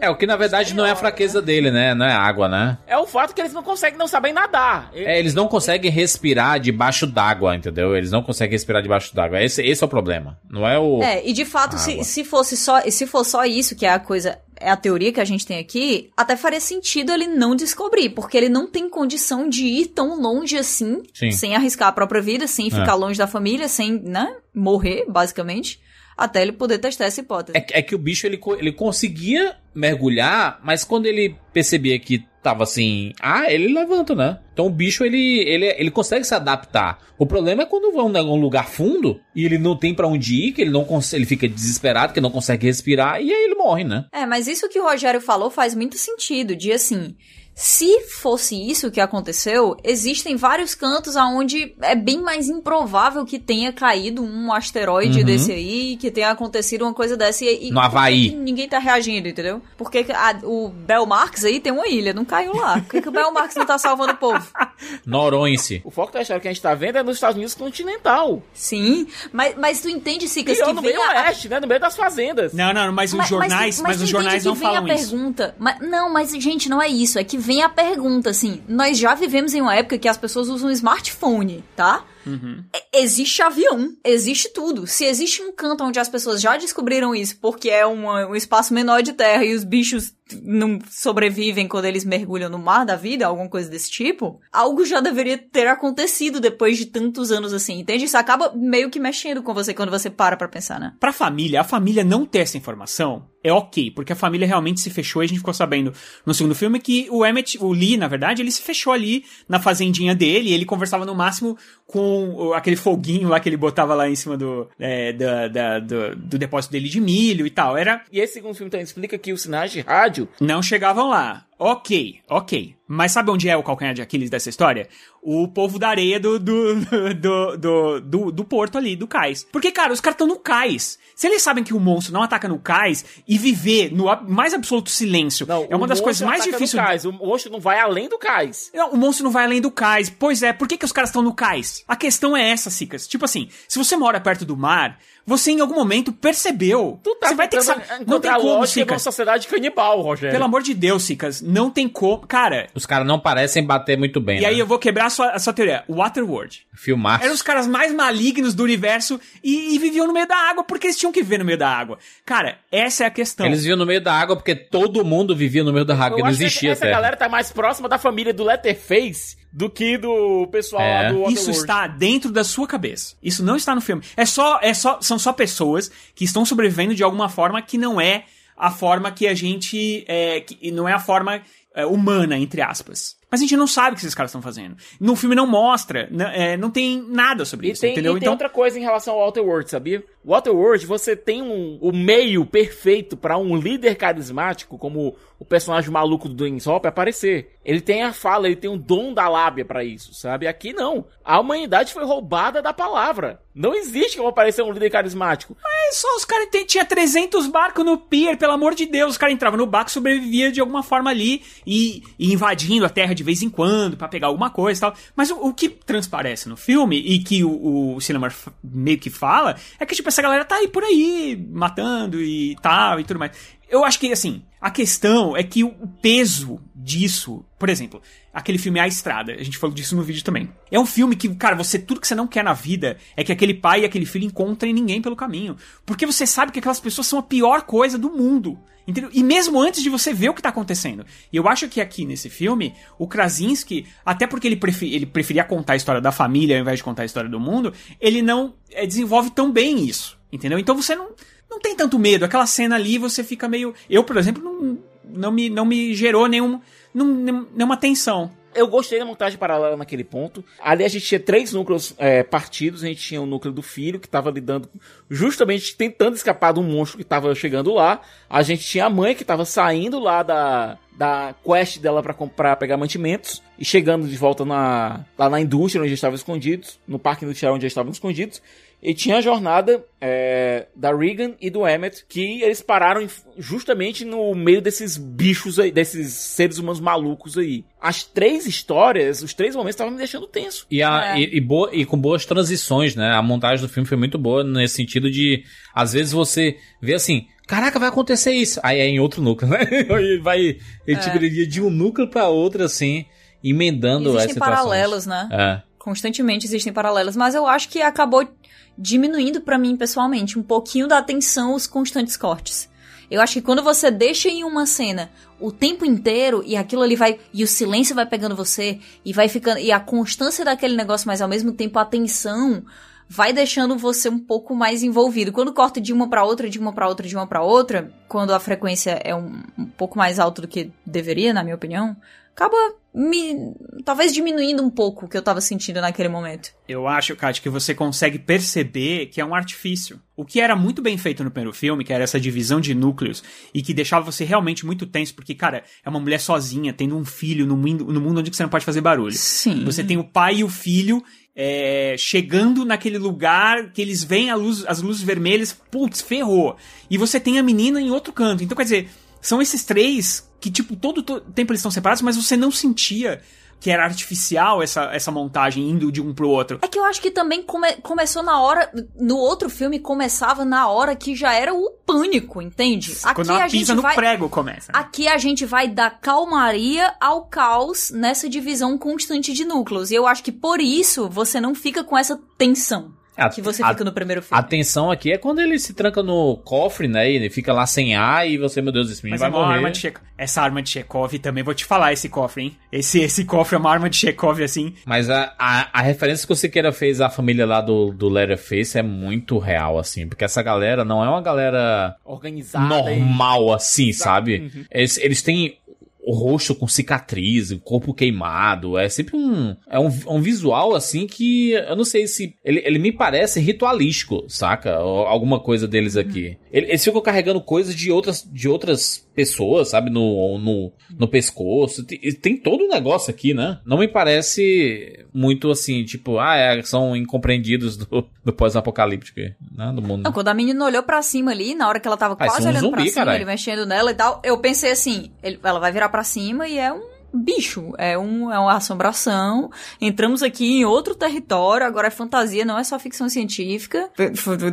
É, o que na verdade não é a fraqueza dele, né? Não é água, né? É o fato que eles não conseguem não sabem nadar. É, eles não conseguem respirar debaixo d'água, entendeu? Eles não conseguem respirar debaixo d'água. Esse, esse é o problema. Não é o. É, e de fato, se, se fosse só, se for só isso que é a coisa, é a teoria que a gente tem aqui, até faria sentido ele não descobrir, porque ele não tem condição de ir tão longe assim, Sim. sem arriscar a própria vida, sem ficar longe da família, sem, né, morrer, basicamente, até ele poder testar essa hipótese. É, que- é que o bicho ele, ele conseguia mergulhar, mas quando ele percebia que tava assim, ah, ele levanta, né? Então o bicho ele, ele, ele consegue se adaptar. O problema é quando vão em algum lugar fundo e ele não tem pra onde ir, que ele não ele fica desesperado, que não consegue respirar e aí ele morre, né? É, mas isso que o Rogério falou faz muito sentido, de assim, se fosse isso que aconteceu, existem vários cantos aonde é bem mais improvável que tenha caído um asteroide Uhum. desse aí, que tenha acontecido uma coisa dessa e, e No Havaí. que ninguém tá reagindo, entendeu? Porque que a- o Bel Marx aí tem uma ilha, não caiu lá. Por que, que o Bel Marx não tá salvando o povo? [laughs] Noronce. O foco da história que a gente tá vendo é nos Estados Unidos continental. Sim, mas, mas tu entende, Sicas, Pior que no vem meio a- oeste, né? No meio das fazendas. Não, não, mas os jornais, mas, tu os entende jornais que não vem falam a isso. pergunta. Mas, não, mas gente, não é isso. É que vem a pergunta, assim. Nós já vivemos em uma época que as pessoas usam smartphone, tá? Uhum. E- Existe avião, existe tudo. Se existe um canto onde as pessoas já descobriram isso, porque é uma- um espaço menor de terra e os bichos não sobrevivem quando eles mergulham no mar da vida, alguma coisa desse tipo, algo já deveria ter acontecido depois de tantos anos assim, entende? Isso acaba meio que mexendo com você quando você para pra pensar, né? Pra família, a família não ter essa informação é ok, porque a família realmente se fechou e a gente ficou sabendo no segundo filme que o Emmett, o Lee, na verdade, ele se fechou ali na fazendinha dele e ele conversava no máximo com aquele foguinho lá que ele botava lá em cima do, é, da- da- do, do depósito dele de milho e tal. Era. E esse segundo filme também explica que os sinais de rádio Não chegavam lá. Ok, ok. Mas sabe onde é o calcanhar de Aquiles dessa história? O povo da areia do, do, do, do, do, do porto ali, do cais. Porque, cara, os caras estão no cais. Se eles sabem que o monstro não ataca no cais e viver no mais absoluto silêncio Não, é uma das coisas mais difíceis. Cais. O monstro não vai além do cais. Não, o monstro não vai além do cais. Pois é, por que, que os caras estão no cais? A questão é essa, Cicas. Tipo assim, se você mora perto do mar, você em algum momento percebeu. Tu tá você vai ter que saber. Não tem como, lógica numa Cicas. sociedade canibal, Rogério. Pelo amor de Deus, Cicas. Não tem como. Cara, Os caras não parecem bater muito bem. e aí né? eu vou quebrar a sua, a sua teoria. Waterworld. Filmar. Eram os caras mais malignos do universo e, e viviam no meio da água porque eles tinham que viver no meio da água. Cara, essa é a questão. Eles viviam no meio da água porque todo mundo vivia no meio da água, Eu não acho que existia essa terra. galera tá mais próxima da família do Letterface do que do pessoal É. lá do Isso está dentro da sua cabeça. Isso não está no filme. É só, é só, são só pessoas que estão sobrevivendo de alguma forma que não é a forma que a gente, é, que não é a forma é, humana entre aspas. Mas a gente não sabe o que esses caras estão fazendo. No filme não mostra, não, é, não tem nada sobre E isso, tem, entendeu? e tem então, outra coisa em relação ao Waterworld, sabia? Waterworld, você tem um, o meio perfeito pra um líder carismático, como o personagem maluco do Dennis Hopper, aparecer. Ele tem a fala, ele tem um dom da lábia pra isso, sabe? Aqui não. A humanidade foi roubada da palavra. Não existe como aparecer um líder carismático. é só os caras tinha 300 barcos no pier, pelo amor de Deus, os caras entravam no barco, sobrevivia de alguma forma ali e, e invadindo a terra de vez em quando pra pegar alguma coisa e tal. Mas o, o que transparece no filme e que o, o cinema meio que fala é que tipo essa galera tá aí por aí matando e tal e tudo mais. Eu acho que assim, a questão é que o peso disso, por exemplo, aquele filme A Estrada, a gente falou disso no vídeo também. É um filme que, cara, você tudo que você não quer na vida é que aquele pai e aquele filho encontrem ninguém pelo caminho, porque você sabe que aquelas pessoas são a pior coisa do mundo. Entendeu? E mesmo antes de você ver o que tá acontecendo. E eu acho que aqui nesse filme, o Krasinski, até porque ele, prefe- ele preferia contar a história da família ao invés de contar a história do mundo, ele não é, desenvolve tão bem isso. Entendeu? Então você não, não tem tanto medo. Aquela cena ali, você fica meio. Eu, por exemplo, não, não, me, não me gerou nenhum, nenhum- nenhuma tensão. eu gostei da montagem paralela naquele ponto. Ali a gente tinha três núcleos é, partidos. A gente tinha o núcleo do filho, que tava lidando justamente tentando escapar do monstro que tava chegando lá. A gente tinha a mãe que tava saindo lá da, da quest dela para comprar, pegar mantimentos e chegando de volta na, lá na indústria onde estavam escondidos, no parque industrial onde estavam escondidos. E tinha a jornada é, da Regan e do Emmett, que eles pararam justamente no meio desses bichos aí, desses seres humanos malucos aí. As três histórias, os três momentos estavam me deixando tenso. E, a, É. e, e boa, e com boas transições, né? A montagem do filme foi muito boa nesse sentido de, às vezes você vê assim, caraca, vai acontecer isso. Aí é em outro núcleo, [laughs] né? Ele vai, ele tipo, ele ia de um núcleo pra outro, assim, emendando as Existem situações. paralelos, né? É. Constantemente existem paralelos, mas eu acho que acabou diminuindo pra mim pessoalmente um pouquinho da atenção os constantes cortes. Eu acho que quando você deixa em uma cena o tempo inteiro e aquilo ali vai e o silêncio vai pegando você e vai ficando e a constância daquele negócio, mas ao mesmo tempo a atenção vai deixando você um pouco mais envolvido. Quando corta de uma pra outra, de uma pra outra, de uma pra outra, quando a frequência é um, um pouco mais alta do que deveria, na minha opinião, acaba me talvez diminuindo um pouco o que eu tava sentindo naquele momento. Eu acho, Kat, que você consegue perceber que é um artifício. O que era muito bem feito no primeiro filme, que era essa divisão de núcleos, e que deixava você realmente muito tenso, porque, cara, é uma mulher sozinha, tendo um filho no mundo, no mundo onde você não pode fazer barulho. Sim. Você tem o pai e o filho é, chegando naquele lugar que eles veem luz, as luzes vermelhas, putz, ferrou. E você tem a menina em outro canto. Então, quer dizer, são esses três que, tipo, todo to- tempo eles estão separados, mas você não sentia que era artificial essa, essa montagem indo de um pro outro. É que eu acho que também come- começou na hora. No outro filme, começava na hora que já era o pânico, entende? Quando ela a gente pisa no vai. prego, começa. Aqui a gente vai da calmaria ao caos nessa divisão constante de núcleos. E eu acho que por isso você não fica com essa tensão A, que você a- fica no primeiro a filme. tensão aqui é quando ele se tranca no cofre, né? E ele fica lá sem ar e você, meu Deus, esse menino Mas vai é uma morrer. arma de Chekhov. Essa arma de Chekhov também, vou te falar esse cofre, hein? Esse, esse cofre é uma arma de Chekhov, assim. Mas a, a, a referência que o Siqueira fez à família lá do, do Leatherface é muito real, assim. Porque essa galera não é uma galera Organizada. e- normal, assim, sabe? Eles, eles têm o rosto com cicatriz, o corpo queimado. É sempre um. É um, um visual, assim, que eu não sei se. Ele, ele me parece ritualístico, saca? Alguma coisa deles aqui. Ele- Eles ficam carregando coisas de outras, de outras pessoas, sabe? No, no, no pescoço. Tem, tem todo um negócio aqui, né? Não me parece muito assim, tipo, ah, é, são incompreendidos do, do pós-apocalíptico, né? Do mundo. Não, quando a menina olhou pra cima ali, na hora que ela tava Parece quase um olhando pra zumbi, cima, caralho. ele mexendo nela e tal, eu pensei assim, ele- ela vai virar pra cima e é um bicho, é, um, é uma assombração. Entramos aqui em outro território, agora é fantasia, não é só ficção científica.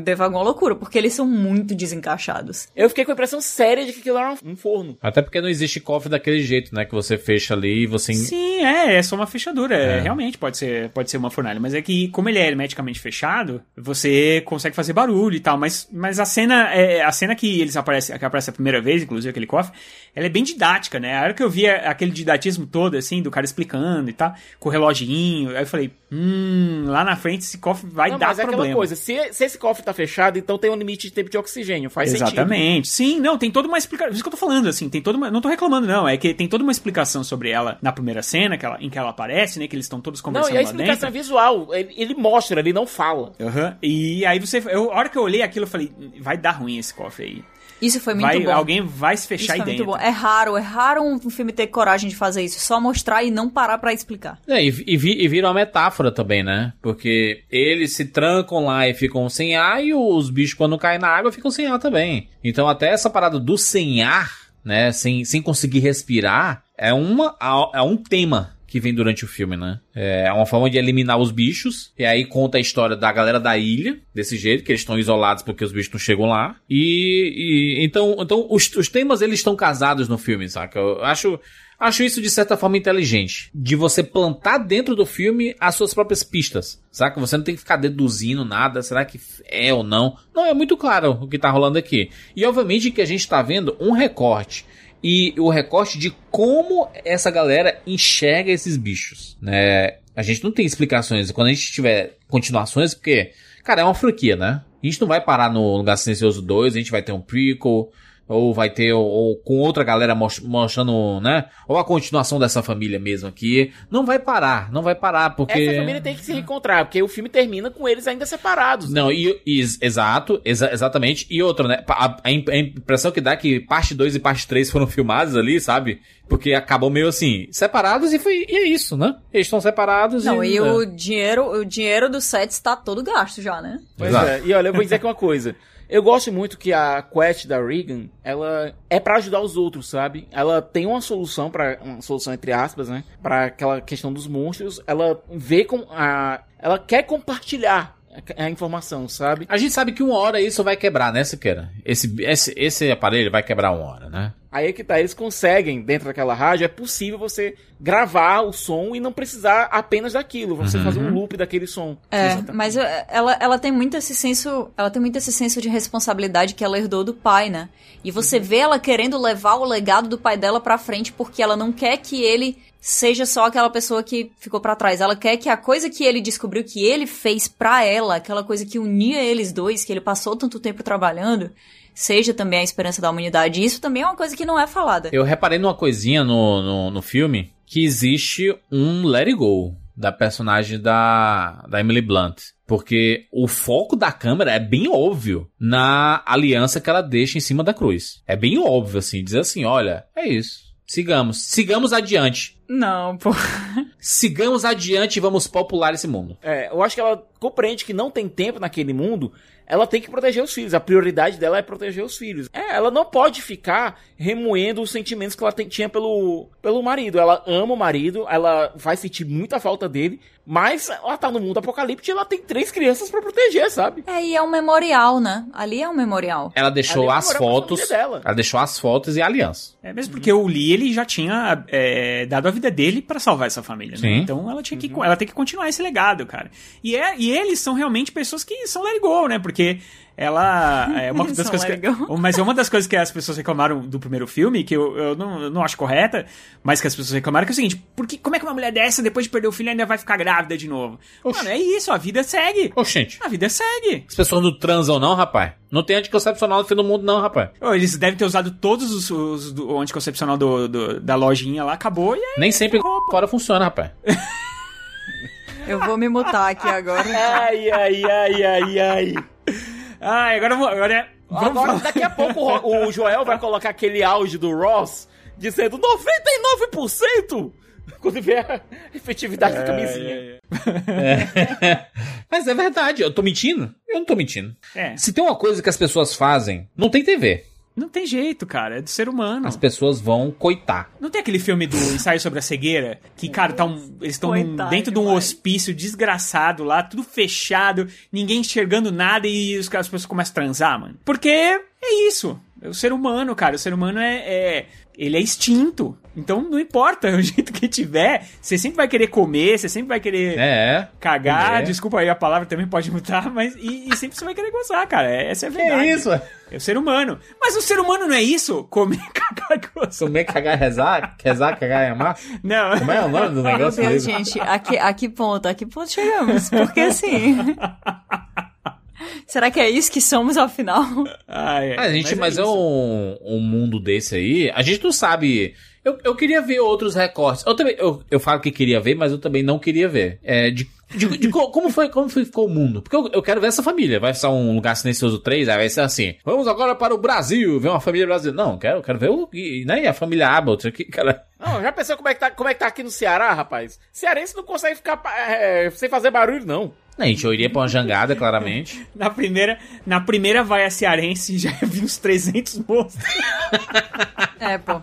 Devagou uma loucura, porque eles são muito desencaixados. Eu fiquei com a impressão séria de que aquilo era um forno. Até porque não existe cofre daquele jeito, né? Que você fecha ali e você. Sim, é, é só uma fechadura. É, É. realmente pode ser, pode ser uma fornalha. Mas é que, como ele é hermeticamente fechado, você consegue fazer barulho e tal. Mas, mas a cena, é, a cena que eles aparecem, que aparece a primeira vez, inclusive aquele cofre, ela é bem didática, né? A hora que eu vi aquele didatismo todo, assim, do cara explicando e tal, com o reloginho, aí eu falei, hum, lá na frente esse cofre vai não, dar mas é problema. aquela coisa, se, se esse cofre tá fechado, então tem um limite de tempo de oxigênio, faz sentido. Exatamente. Sim, não, tem toda uma explicação. Isso que eu tô falando, assim, tem toda uma. Não tô reclamando, não. É que tem toda uma explicação sobre ela na primeira cena, que ela, em que ela aparece, né? Que eles estão todos Não, conversando e a explicação é visual, ele, ele mostra, ele não fala. Aham. E aí você. Eu, a hora que eu olhei aquilo, eu falei, vai dar ruim esse cofre aí. Isso foi muito Vai, bom. alguém vai se Isso fechar foi aí muito dentro. bom. É raro, é raro um filme ter coragem de fazer isso. Só mostrar e não parar pra explicar. É, e, e, vi- e vira uma metáfora também, né? Porque eles se trancam lá e ficam sem ar, e os bichos, quando caem na água, ficam sem ar também. Então, até essa parada do sem ar, né? Sem, sem conseguir respirar, é, uma, é um tema que vem durante o filme, né? É uma forma de eliminar os bichos. E aí conta a história da galera da ilha, desse jeito, que eles estão isolados porque os bichos não chegam lá. E, e- então, então os, os temas eles estão casados no filme, saca? Eu acho Acho isso de certa forma inteligente. De você plantar dentro do filme as suas próprias pistas. Saca? Você não tem que ficar deduzindo nada. Será que é ou não? Não, é muito claro o que tá rolando aqui. E obviamente que a gente tá vendo um recorte. E o recorte de como essa galera enxerga esses bichos. Né? A gente não tem explicações. Quando a gente tiver continuações, porque, cara, é uma franquia, né? A gente não vai parar no Lugar Silencioso 2, a gente vai ter um prequel. Ou vai ter, ou, ou com outra galera mostrando, né? Ou a continuação dessa família mesmo aqui. Não vai parar, não vai parar, porque. Essa família tem que se reencontrar, porque o filme termina com eles ainda separados. Não, e, e exato, exa, exatamente. E outra, né? A, a, impressão que dá é que parte 2 e parte 3 foram [laughs] filmados ali, sabe? Porque acabou meio assim, separados e foi e é isso, né? Eles estão separados Não, e. e é. o dinheiro, o dinheiro do set está todo gasto já, né? Pois Exato. é. E olha, eu vou dizer aqui uma coisa. [laughs] Eu gosto muito que a quest da Regan, ela é pra ajudar os outros, sabe? Ela tem uma solução para uma solução entre aspas, né? Para aquela questão dos monstros. Ela vê com a, ela quer compartilhar a, a informação, sabe? A gente sabe que uma hora isso vai quebrar, né, Siqueira? Esse, esse, esse aparelho vai quebrar uma hora, né? Aí é que tá, eles conseguem, dentro daquela rádio, é possível você gravar o som e não precisar apenas daquilo, você fazer um loop daquele som. É, Exatamente. mas eh, ela, ela tem muito esse senso, ela tem muito esse senso de responsabilidade que ela herdou do pai, né? E você vê ela querendo levar o legado do pai dela pra frente porque ela não quer que ele seja só aquela pessoa que ficou pra trás. Ela quer que a coisa que ele descobriu que ele fez pra ela, aquela coisa que unia eles dois, que ele passou tanto tempo trabalhando, seja também a esperança da humanidade. E isso também é uma coisa que não é falada. Eu reparei numa coisinha no, no, no filme que existe um Let It Go da personagem da, da Emily Blunt. Porque o foco da câmera é bem óbvio na aliança que ela deixa em cima da cruz. É bem óbvio, assim, dizer assim, olha, é isso. Sigamos, sigamos adiante. Não, pô. Sigamos adiante e vamos popular esse mundo. É, eu acho que ela compreende que não tem tempo naquele mundo, ela tem que proteger os filhos. A prioridade dela é proteger os filhos. É, ela não pode ficar remoendo os sentimentos que ela tem- tinha pelo, pelo marido. Ela ama o marido, ela vai sentir muita falta dele, mas ela tá no mundo apocalíptico e ela tem três crianças pra proteger, sabe? É, e é um memorial, né? Ali é um memorial. Ela deixou Ela as fotos. Ela deixou as fotos e a aliança. É mesmo porque o Lee ele já tinha é, dado a vida dele pra salvar essa família, né? Sim. Então ela tinha que ela tem que continuar esse legado, cara. E é e eles são realmente pessoas que são let go, né? Porque ela é uma [laughs] das coisas que, mas é uma das coisas que as pessoas reclamaram do primeiro filme que eu, eu não, eu não acho correta, mas que as pessoas reclamaram que é o seguinte: porque como é que uma mulher dessa depois de perder o filho ainda vai ficar grávida de novo? Mano, é isso, a vida segue. Oxente, A vida segue. as pessoas não transam não, rapaz. Não tem anticoncepcional no fim do mundo não, rapaz. Eles devem ter usado todos os, os do, o anticoncepcional do, do- da lojinha lá, acabou e aí. Nem sempre fora funciona, rapaz. Eu vou me mutar aqui agora. [laughs] Ai, ai, ai, ai, ai. Ai, agora, eu vou- agora é. Vamos Agora, falar. daqui a pouco o Joel vai colocar aquele áudio do Ross dizendo 99% quando vier a efetividade da camisinha. [laughs] Mas é verdade, eu tô mentindo? Eu não tô mentindo. É, Se tem uma coisa que as pessoas fazem, não tem TV. Não tem jeito, cara. É do ser humano. As pessoas vão coitar. Não tem aquele filme do ensaio sobre a cegueira? Que, cara, tá um- eles estão dentro de um hospício desgraçado lá, tudo fechado, ninguém enxergando nada e os, as pessoas começam a transar, mano. Porque é isso. É o ser humano, cara. O ser humano é. é- ele é extinto. Então não importa [laughs] o jeito que tiver, você sempre vai querer comer, você sempre vai querer. É. Cagar, É. desculpa aí a palavra também pode mudar, mas e, e sempre você vai querer gozar, cara. É- Essa é a verdade. É isso? É o ser humano. Mas o ser humano não é isso? Comer, [laughs] cagar e gozar. Comer, cagar, rezar? Rezar, cagar e amar? Não. Como é o nome do Meu negócio? Deus, mesmo? gente, a que, a que ponto? A que ponto chegamos? Porque assim. [laughs] Será que é isso que somos ao final? Ai, A gente, mas, é, isso. um, um mundo desse aí. A gente não sabe. Eu, eu queria ver outros recortes. Eu também. Eu, eu falo que queria ver, mas eu também não queria ver. É, de, de, de co- como foi como foi, ficou o mundo. Porque eu, eu quero ver essa família. Vai ser um lugar silencioso 3, aí vai ser assim. Vamos agora para o Brasil, ver uma família brasileira. Não, eu quero, quero ver o. Né, a família Abbott aqui, cara. Não, já pensou como é, que tá, como é que tá aqui no Ceará, rapaz? Cearense não consegue ficar é, sem fazer barulho, não. A gente, iria pra uma jangada, claramente. [laughs] Na primeira, na primeira vai a cearense já [laughs] vi uns 300 monstros. É, pô.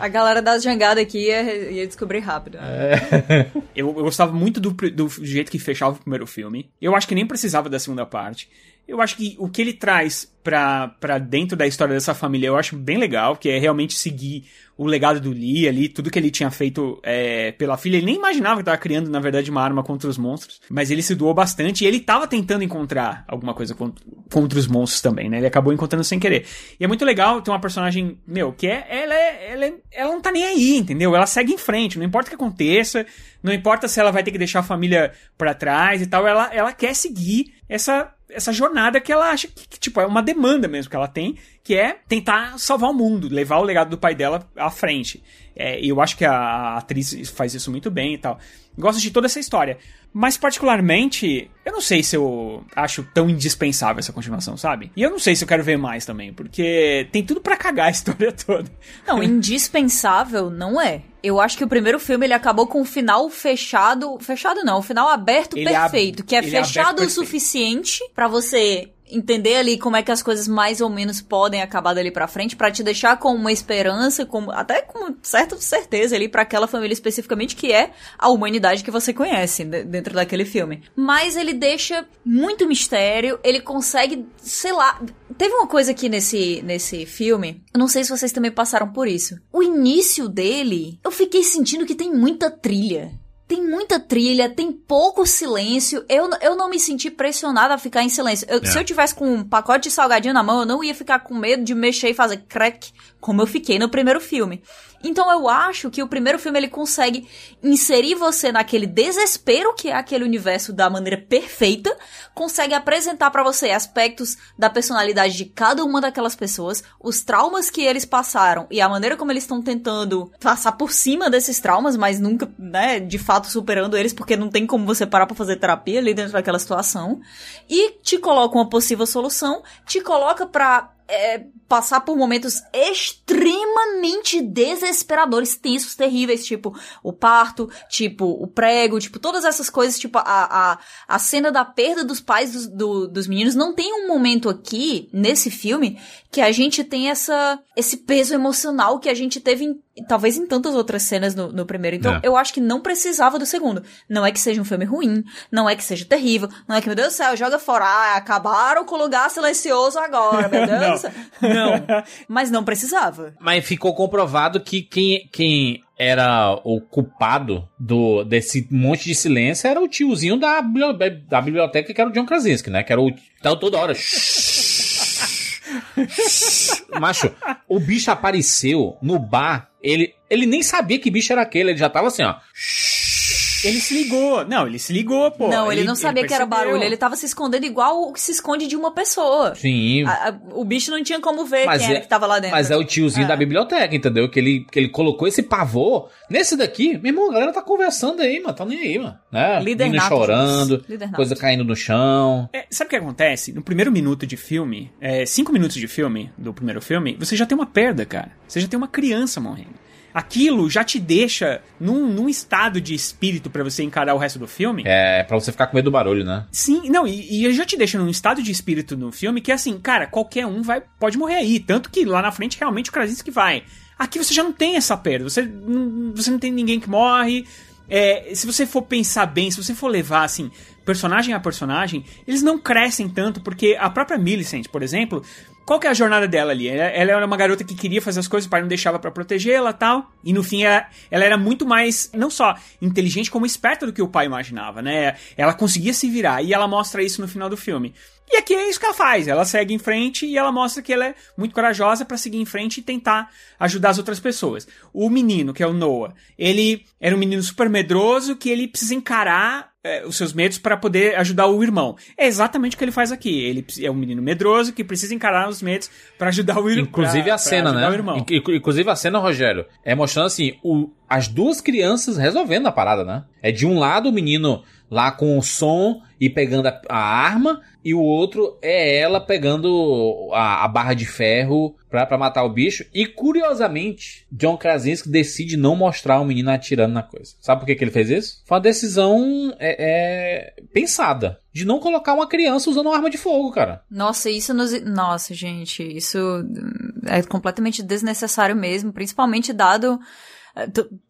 A galera da jangada aqui ia, ia descobrir rápido. [laughs] Eu, eu gostava muito do, do jeito que fechava o primeiro filme. Eu acho que nem precisava da segunda parte. Eu acho que o que ele traz pra dentro da história dessa família eu acho bem legal, que é realmente seguir o legado do Lee ali, tudo que ele tinha feito é, pela filha. Ele nem imaginava que tava criando, na verdade, uma arma contra os monstros. Mas ele se doou bastante e ele tava tentando encontrar alguma coisa contra, contra os monstros também, né? Ele acabou encontrando sem querer. E é muito legal ter uma personagem, meu, que é. Ela, é, ela, é- ela não tá nem aí, entendeu? Ela segue em frente, não importa o que aconteça, não importa se ela vai ter que deixar a família pra trás e tal, ela, ela quer seguir essa, essa jornada que ela acha que, que, tipo, é uma demanda mesmo que ela tem. que é tentar salvar o mundo, levar o legado do pai dela à frente. É, e eu acho que a atriz faz isso muito bem e tal. Gosto de toda essa história. Mas, particularmente, eu não sei se eu acho tão indispensável essa continuação, sabe? E eu não sei se eu quero ver mais também, porque tem tudo para cagar a história toda. Não, [laughs] indispensável não é. Eu acho que o primeiro filme ele acabou com o final fechado. Fechado não, o final aberto Ele é ab- perfeito. que é ele é fechado o perfeito. suficiente pra você entender ali como é que as coisas mais ou menos podem acabar dali pra frente, pra te deixar com uma esperança, com, até com certa certeza ali pra aquela família especificamente, que é a humanidade que você conhece de- dentro daquele filme. Mas ele deixa muito mistério, ele consegue, sei lá. Teve uma coisa aqui nesse, nesse filme, eu não sei se vocês também passaram por isso. O início dele, eu fiquei sentindo que tem muita trilha. Tem muita trilha, tem pouco silêncio. Eu, eu não me senti pressionada a ficar em silêncio. Eu- Se eu tivesse com um pacote de salgadinho na mão, eu não ia ficar com medo de mexer e fazer crack, como eu fiquei no primeiro filme. Então eu acho que o primeiro filme ele consegue inserir você naquele desespero que é aquele universo da maneira perfeita, consegue apresentar pra você aspectos da personalidade de cada uma daquelas pessoas, os traumas que eles passaram e a maneira como eles estão tentando passar por cima desses traumas, mas nunca, né, de fato superando eles, porque não tem como você parar pra fazer terapia ali dentro daquela situação. E te coloca uma possível solução, te coloca pra é, passar por momentos extremamente desesperadores, tensos, terríveis, tipo o parto, tipo o prego, tipo todas essas coisas, tipo a, a, a cena da perda dos pais dos, do- dos meninos. Não tem um momento aqui, nesse filme, que a gente tem essa, esse peso emocional que a gente teve em, talvez em tantas outras cenas no, no primeiro. Então É. eu acho que não precisava do segundo. Não é que seja um filme ruim, não é que seja terrível, não é que, meu Deus do céu, joga fora, ah, acabaram com o lugar silencioso agora, meu [laughs] Deus Não. do céu. Não, [laughs] mas não precisava. Mas ficou comprovado que quem, quem era o culpado do, desse monte de silêncio era o tiozinho da, da biblioteca, que era o John Krasinski, né? Que era o. Tava toda hora. [laughs] [laughs] Macho, o bicho apareceu no bar. Ele, ele nem sabia que bicho era aquele. Ele já tava assim, ó. Ele se ligou. Não, ele se ligou, pô. não, ele, não sabia que era barulho, ele tava se escondendo igual o que se esconde de uma pessoa. Sim. A- a- o bicho não tinha como ver Mas quem era é- que tava lá dentro. Mas é o tiozinho É. da biblioteca, entendeu? Que ele, que ele colocou esse pavor. Nesse daqui, meu irmão, a galera tá conversando aí, mano. Tá nem aí, mano. Né? Líder chorando, gente. Líder nato. coisa caindo no chão. É, sabe o que acontece? No primeiro minuto de filme, é, cinco minutos de filme, do primeiro filme, você já tem uma perda, cara. Você já tem uma criança morrendo. Aquilo já te deixa num, num estado de espírito pra você encarar o resto do filme. É, pra você ficar com medo do barulho, né? Sim, não, e, e já te deixa num estado de espírito no filme que é assim, cara, qualquer um vai pode morrer aí. Tanto que lá na frente realmente o Krasinski vai. Aqui você já não tem essa perda. Você não, você não tem ninguém que morre. É, se você for pensar bem, se você for levar assim, personagem a personagem, eles não crescem tanto, porque a própria Millicent, por exemplo, qual que é a jornada dela ali? Ela, era uma garota que queria fazer as coisas, o pai não deixava pra protegê-la tal. E no fim ela, ela era muito mais, não só inteligente, como esperta do que o pai imaginava, né? Ela conseguia se virar e ela mostra isso no final do filme. E aqui é isso que ela faz. Ela segue em frente e ela mostra que ela é muito corajosa pra seguir em frente e tentar ajudar as outras pessoas. O menino, que é o Noah, ele era um menino super medroso que ele precisa encarar é, os seus medos para poder ajudar o irmão. É exatamente o que ele faz aqui. Ele é um menino medroso que precisa encarar os medos para ajudar o irmão. Inclusive a cena, né? Inclusive a cena, Rogério, é mostrando assim, o, as duas crianças resolvendo a parada, né? É de um lado o menino lá com o som e pegando a, a arma, e o outro é ela pegando a, a barra de ferro pra, pra matar o bicho. E curiosamente, John Krasinski decide não mostrar o menino atirando na coisa. Sabe por que, que ele fez isso? Foi uma decisão é, é, pensada. De não colocar uma criança usando uma arma de fogo, cara. Nossa, isso nos. Nossa, gente, isso hum, é completamente desnecessário mesmo, principalmente dado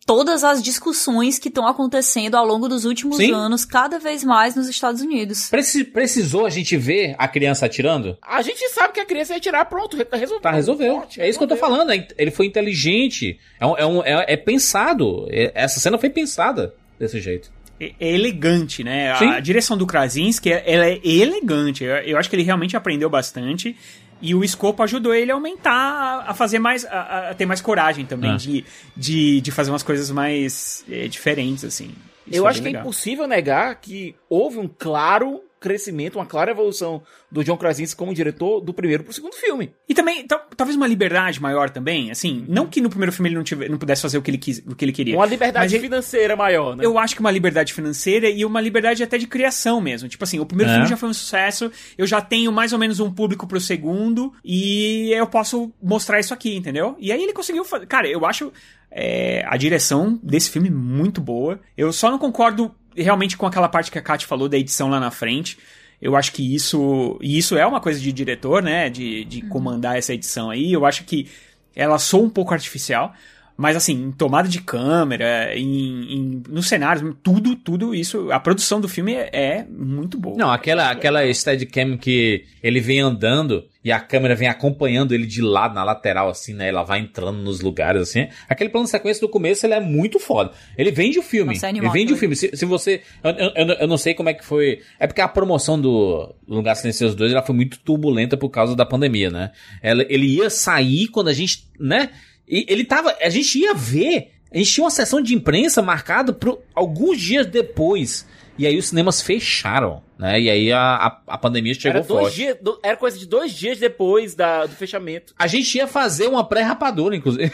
todas as discussões que estão acontecendo ao longo dos últimos Sim. anos, cada vez mais nos Estados Unidos. Preci- precisou a gente ver a criança atirando? A gente sabe que a criança ia tirar, pronto, tá resolvido. Tá, resolveu. Forte, É isso que eu tô resolveu. falando. é- Ele foi inteligente. É, um- é, um- é- é pensado. É- Essa cena foi pensada desse jeito. é, é elegante, né? Sim. A direção do Krasinski, é- ela é elegante. Eu, eu acho que ele realmente aprendeu bastante. E o escopo ajudou ele a aumentar, a- fazer mais. a, a ter mais coragem também Ah. de, de, de fazer umas coisas mais é, diferentes, assim. Isso Eu acho que é legal. impossível negar que houve um claro crescimento, uma clara evolução do John Krasinski como diretor do primeiro pro segundo filme. E também, tal- talvez uma liberdade maior também, assim, não que no primeiro filme ele não, tive, não pudesse fazer o que ele, quis, o que ele queria. Uma liberdade Mas ele- financeira maior, né? Eu acho que uma liberdade financeira e uma liberdade até de criação mesmo. Tipo assim, o primeiro É. filme já foi um sucesso, eu já tenho mais ou menos um público pro segundo e eu posso mostrar isso aqui, entendeu? E aí ele conseguiu fazer. Cara, eu acho é, a direção desse filme muito boa. Eu só não concordo realmente com aquela parte que a Kat falou da edição lá na frente. Eu acho que isso. E isso é uma coisa de diretor, né? De, de comandar essa edição aí. Eu acho que ela soa um pouco artificial. Mas assim, em tomada de câmera, em, em, nos cenários, tudo, tudo isso. A produção do filme é, muito boa. Não, aquela, aquela steadicam que ele vem andando e a câmera vem acompanhando ele de lado, na lateral, assim, né? Ela vai entrando nos lugares, assim. Aquele plano de sequência do começo, ele é muito foda. Ele vende o filme. Nossa, é ele animal vende o filme. Se, se você... Eu, eu, eu- eu não sei como é que foi... É porque a promoção do Lugar Silencioso 2, ela foi muito turbulenta por causa da pandemia, né? Ela, ele ia sair quando a gente, né? E ele tava... A gente ia ver... A gente tinha uma sessão de imprensa marcada para alguns dias depois. E aí os cinemas fecharam, né? E aí a, a, a pandemia chegou Era, dois forte. dias, do- era coisa de dois dias depois da, do fechamento. A gente ia fazer uma pré-rapadura, inclusive.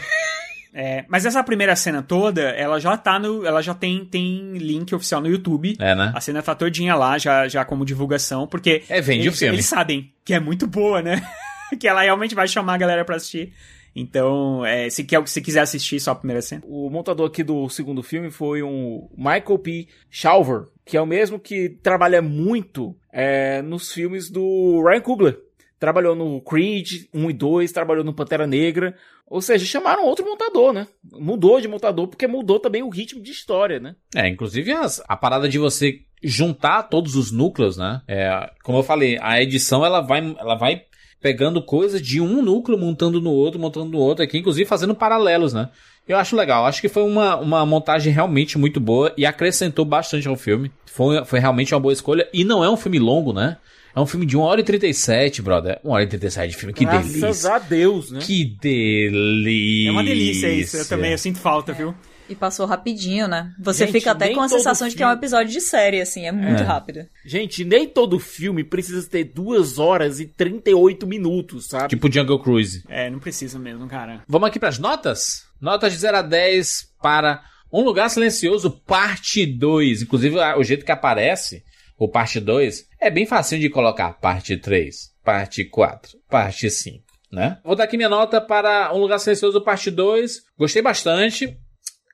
É, mas essa primeira cena toda, ela já tá no. Ela já tem, tem link oficial no YouTube. É, né? A cena tá todinha lá, já, já como divulgação, porque. É, vende o eles, filme. Eles sabem que é muito boa, né? [laughs] que ela realmente vai chamar a galera pra assistir. Então, é, se, quer, se quiser assistir só a primeira cena. O montador aqui do segundo filme foi um Michael P. Shalver, que é o mesmo que trabalha muito é, nos filmes do Ryan Coogler. Trabalhou no Creed 1 e 2, trabalhou no Pantera Negra. Ou seja, chamaram outro montador, né? Mudou de montador porque mudou também o ritmo de história, né? É, inclusive as- a parada de você juntar todos os núcleos, né? É, como eu falei, a edição ela vai, ela vai pegando coisas de um núcleo, montando no outro, montando no outro aqui, inclusive fazendo paralelos, né? Eu acho legal, acho que foi uma, uma montagem realmente muito boa e acrescentou bastante ao filme. Foi, foi realmente uma boa escolha. E não é um filme longo, né? É um filme de 1 hora e 37, brother. 1 hora e 37 de filme, que Graças delícia. a Deus, né? Que delícia. É uma delícia isso, eu também eu sinto falta, viu? E passou rapidinho, né? Você Gente, fica até com a sensação de que é um filme- episódio de série, assim, é muito É. rápido. Gente, nem todo filme precisa ter 2 horas e 38 minutos, sabe? Tipo Jungle Cruise. É, não precisa mesmo, cara. Vamos aqui pras notas? Notas de 0 a 10 para Um Lugar Silencioso, parte 2. Inclusive, o jeito que aparece o parte 2 é bem facinho de colocar. Parte 3, parte 4, parte 5, né? Vou dar aqui minha nota para Um Lugar Silencioso, parte 2. Gostei bastante.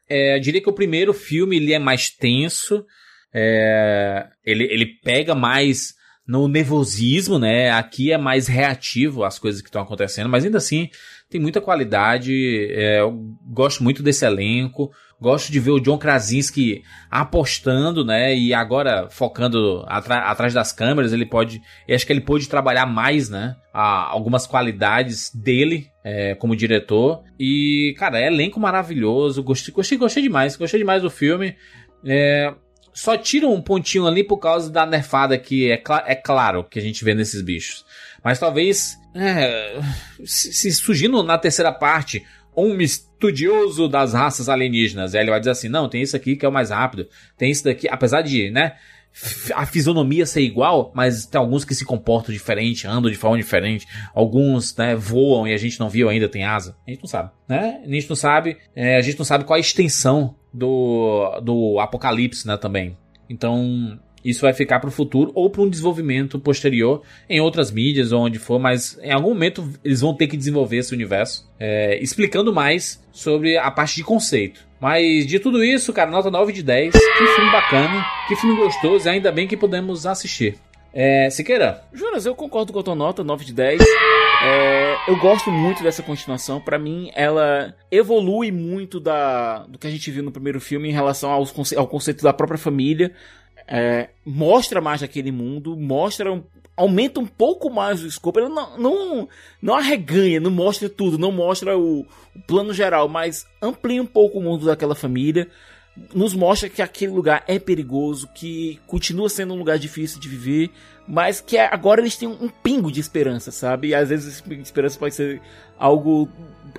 É, diria que o primeiro filme ele é mais tenso. É, ele, ele pega mais no nervosismo, né? Aqui é mais reativo às coisas que estão acontecendo, mas ainda assim tem muita qualidade. é, eu gosto muito desse elenco. Gosto de ver o John Krasinski apostando, né? E agora focando atrás das câmeras, ele pode. Eu acho que ele pôde trabalhar mais, né? a- algumas qualidades dele é, como diretor. E, cara, é elenco maravilhoso. Gostei, gostei, gostei demais. Gostei demais do filme. É, só tira um pontinho ali por causa da nerfada que é, cla- é claro que a gente vê nesses bichos. Mas talvez, é, se, se surgindo na terceira parte um estudioso das raças alienígenas, ele vai dizer assim, não, tem isso aqui que é o mais rápido, tem isso daqui, apesar de, né, a fisionomia ser igual, mas tem alguns que se comportam diferente, andam de forma diferente, alguns, né, voam e a gente não viu ainda, tem asa, a gente não sabe, né, a gente não sabe, é, a gente não sabe qual a extensão do, do apocalipse, né, também. Então, isso vai ficar para o futuro ou para um desenvolvimento posterior em outras mídias ou onde for, mas em algum momento eles vão ter que desenvolver esse universo, é, explicando mais sobre a parte de conceito. Mas de tudo isso, cara, nota 9 de 10. Que filme bacana, que filme gostoso, e ainda bem que podemos assistir. É, Siqueira, Jonas, eu concordo com a tua nota, 9 de 10. É, eu gosto muito dessa continuação. Pra mim, ela evolui muito da, do que a gente viu no primeiro filme em relação aos, ao conceito da própria família. É, mostra mais daquele mundo, mostra um- aumenta um pouco mais o escopo. Ela não, não, não arreganha, não mostra tudo, não mostra o, o plano geral, mas amplia um pouco o mundo daquela família. Nos mostra que aquele lugar é perigoso, que continua sendo um lugar difícil de viver, mas que agora eles têm um pingo de esperança, sabe? E às vezes esse esperança pode ser algo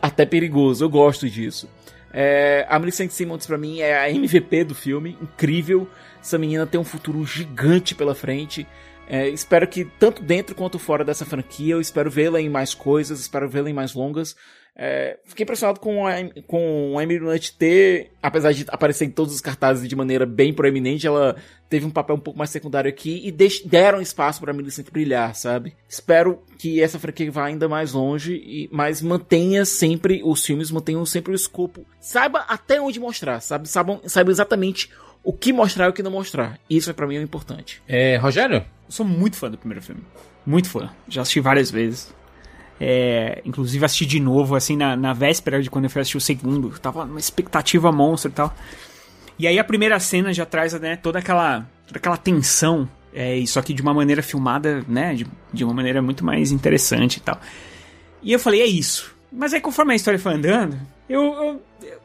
até perigoso. Eu gosto disso. É, a Millicent Simmons pra mim é a MVP do filme, incrível. Essa menina tem um futuro gigante pela frente. É, espero que tanto dentro quanto fora dessa franquia, eu espero vê-la em mais coisas, espero vê-la em mais longas. É, fiquei impressionado com, a, com a Emily Blunt ter, apesar de aparecer em todos os cartazes de maneira bem proeminente, ela teve um papel um pouco mais secundário aqui e deix, deram espaço para Millicent brilhar, sabe? Espero que essa franquia vá ainda mais longe, e, mas mantenha sempre, os filmes mantenham sempre o escopo. Saiba até onde mostrar, sabe? Saiba, saiba exatamente o que mostrar e o que não mostrar. Isso é para mim o importante. É, Rogério? Eu sou muito fã do primeiro filme. Muito fã. Já assisti várias vezes. É, inclusive assisti de novo, assim, na, na véspera de quando eu fui assistir o segundo. Tava uma expectativa monstro e tal. E aí a primeira cena já traz né, toda aquela, toda aquela tensão. É, isso aqui de uma maneira filmada, né? De, de uma maneira muito mais interessante e tal. E eu falei, é isso. Mas aí conforme a história foi andando, eu, eu, eu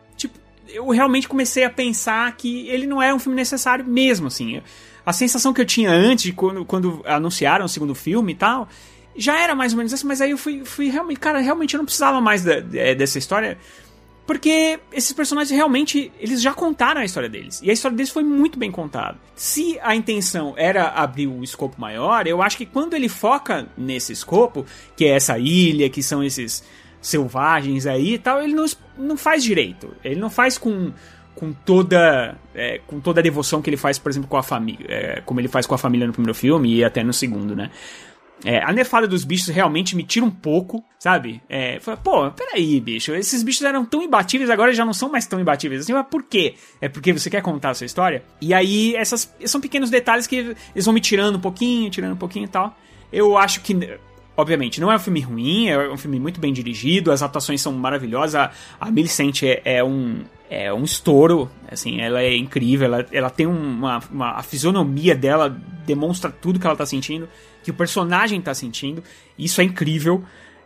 eu realmente comecei a pensar que ele não era um filme necessário mesmo, assim. A sensação que eu tinha antes, quando, quando anunciaram o segundo filme e tal, já era mais ou menos assim, mas aí eu fui, fui realmente, cara, realmente eu não precisava mais da, é, dessa história. Porque esses personagens realmente, eles já contaram a história deles. E a história deles foi muito bem contada. Se a intenção era abrir um escopo maior, eu acho que quando ele foca nesse escopo, que é essa ilha, que são esses selvagens aí e tal, ele não, não faz direito. Ele não faz com, com toda é, com toda a devoção que ele faz, por exemplo, com a família, é, como ele faz com a família no primeiro filme e até no segundo, né? É, a nerfada dos bichos realmente me tira um pouco, sabe? É, pô, peraí, bicho, esses bichos eram tão imbatíveis, agora já não são mais tão imbatíveis assim, mas por quê? É porque você quer contar a sua história? E aí, essas são pequenos detalhes que eles vão me tirando um pouquinho, tirando um pouquinho e tal. Eu acho que obviamente, não é um filme ruim, é um filme muito bem dirigido, as atuações são maravilhosas, a, a Millicent é, é, um é um estouro, assim, ela é incrível, ela, ela tem uma, uma, a fisionomia dela demonstra tudo que ela tá sentindo que o personagem tá sentindo. Isso é incrível.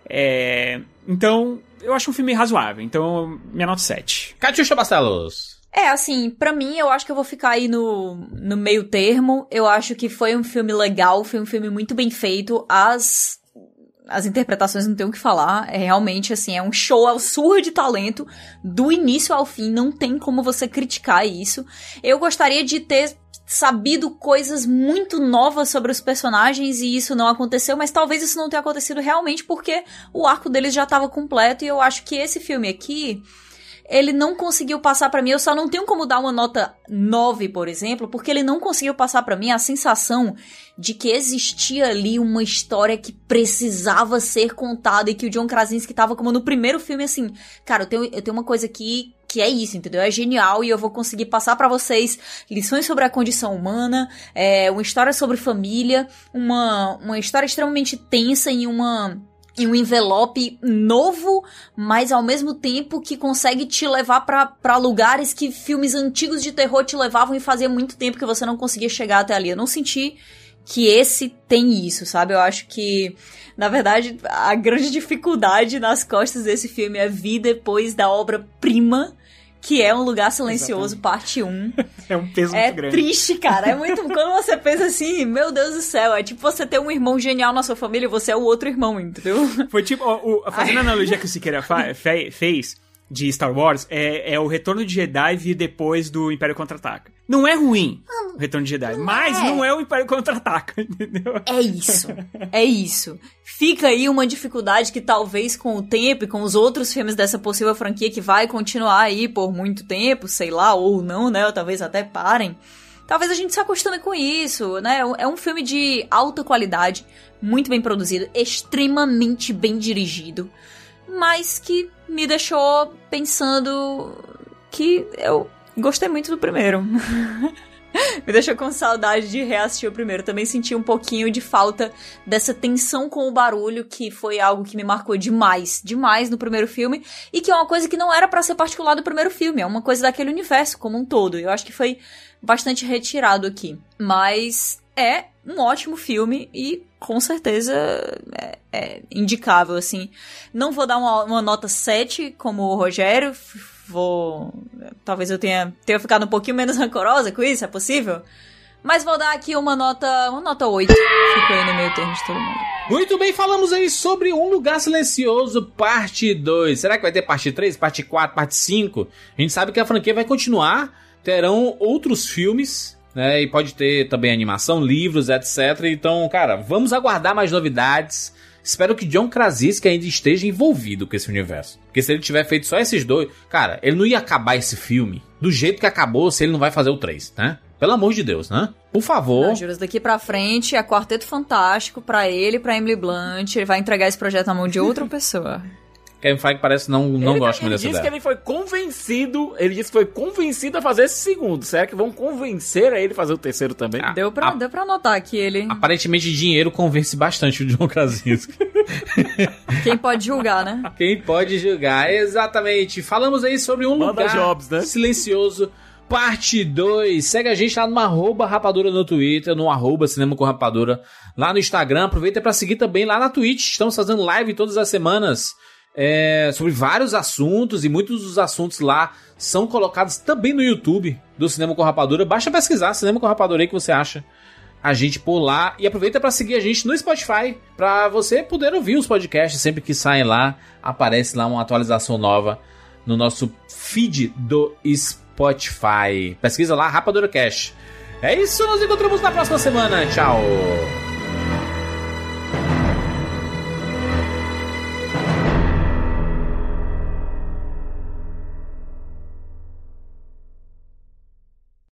É... Então, eu acho um filme razoável. Então, minha nota 7. Catiuxa Barcelos. É, assim, para mim, eu acho que eu vou ficar aí no, no meio termo. Eu acho que foi um filme legal, foi um filme muito bem feito. As as interpretações não tem o que falar. É realmente assim, é um show ao surra de talento do início ao fim, não tem como você criticar isso. Eu gostaria de ter sabido coisas muito novas sobre os personagens e isso não aconteceu, mas talvez isso não tenha acontecido realmente porque o arco deles já estava completo e eu acho que esse filme aqui ele não conseguiu passar para mim. Eu só não tenho como dar uma nota 9, por exemplo, porque ele não conseguiu passar para mim a sensação de que existia ali uma história que precisava ser contada e que o John Krasinski tava como no primeiro filme assim, cara, eu tenho, eu tenho uma coisa aqui que é isso, entendeu? É genial e eu vou conseguir passar para vocês lições sobre a condição humana, é, uma história sobre família, uma, uma história extremamente tensa e uma em um envelope novo, mas ao mesmo tempo que consegue te levar para lugares que filmes antigos de terror te levavam e fazia muito tempo que você não conseguia chegar até ali. Eu não senti que esse tem isso, sabe? Eu acho que, na verdade, a grande dificuldade nas costas desse filme é vir depois da obra-prima que é Um Lugar Silencioso, Exatamente. parte 1. [laughs] é um peso é muito grande. É triste, cara. É muito. Quando você pensa assim, meu Deus do céu, é tipo você ter um irmão genial na sua família e você é o outro irmão, entendeu? Foi tipo, o, o, fazendo a analogia que o Siqueira [laughs] fez de Star Wars, é, é o Retorno de Jedi vir depois do Império Contra-Ataca. Não é ruim o Retorno de Jedi, não mas é. não é o Império Contra-Ataca, [laughs] entendeu? É isso. É isso. Fica aí uma dificuldade que talvez com o tempo e com os outros filmes dessa possível franquia que vai continuar aí por muito tempo, sei lá, ou não, né? Ou talvez até parem. Talvez a gente se acostume com isso, né? É um filme de alta qualidade, muito bem produzido, extremamente bem dirigido, mas que me deixou pensando que eu Gostei muito do primeiro. [laughs] Me deixou com saudade de reassistir o primeiro. Também senti um pouquinho de falta dessa tensão com o barulho, que foi algo que me marcou demais, demais no primeiro filme, e que é uma coisa que não era para ser particular do primeiro filme, é uma coisa daquele universo como um todo. Eu acho que foi bastante retirado aqui. Mas é um ótimo filme e com certeza é, é indicável, assim. Não vou dar uma, uma nota 7 como o Rogério, vou. Talvez eu tenha, tenha ficado um pouquinho menos rancorosa com isso, é possível? Mas vou dar aqui uma nota. Uma nota 8. Fico aí no meio termo de todo mundo. Muito bem, falamos aí sobre Um Lugar Silencioso, parte 2. Será que vai ter parte 3, parte 4, parte 5? A gente sabe que a franquia vai continuar. Terão outros filmes né? E pode ter também animação, livros, etc. Então, cara, vamos aguardar mais novidades. Espero que John Krasinski ainda esteja envolvido com esse universo. Porque se ele tiver feito só esses dois, cara, ele não ia acabar esse filme do jeito que acabou se ele não vai fazer o 3, né? Pelo amor de Deus, né? Por favor. Não, juros, daqui pra frente é Quarteto Fantástico pra ele, pra Emily Blunt. Ele vai entregar esse projeto na mão de outra [laughs] pessoa. Kevin Feige parece não, não ele, gosta ele muito dessa disse ideia. que ele foi convencido, ele disse que foi convencido a fazer esse segundo. Será que vão convencer a ele fazer o terceiro também? Ah, Deu pra, a- deu pra notar que ele. Aparentemente, dinheiro convence bastante o John Krasinski. [laughs] Quem pode julgar, né? [laughs] Quem pode julgar? Exatamente. Falamos aí sobre um Manda lugar jobs, né? silencioso. Parte 2. Segue a gente lá no arroba rapadura no Twitter, no arroba cinema com rapadura lá no Instagram. Aproveita para seguir também lá na Twitch. Estamos fazendo live todas as semanas é, sobre vários assuntos e muitos dos assuntos lá são colocados também no YouTube do Cinema com Rapadura. Basta pesquisar Cinema com Rapadura aí que você acha a gente por lá e aproveita para seguir a gente no Spotify para você poder ouvir os podcasts sempre que saem lá, aparece lá uma atualização nova no nosso feed do Spotify. Pesquisa lá Rapadura Cash. É isso, nos encontramos na próxima semana. Tchau.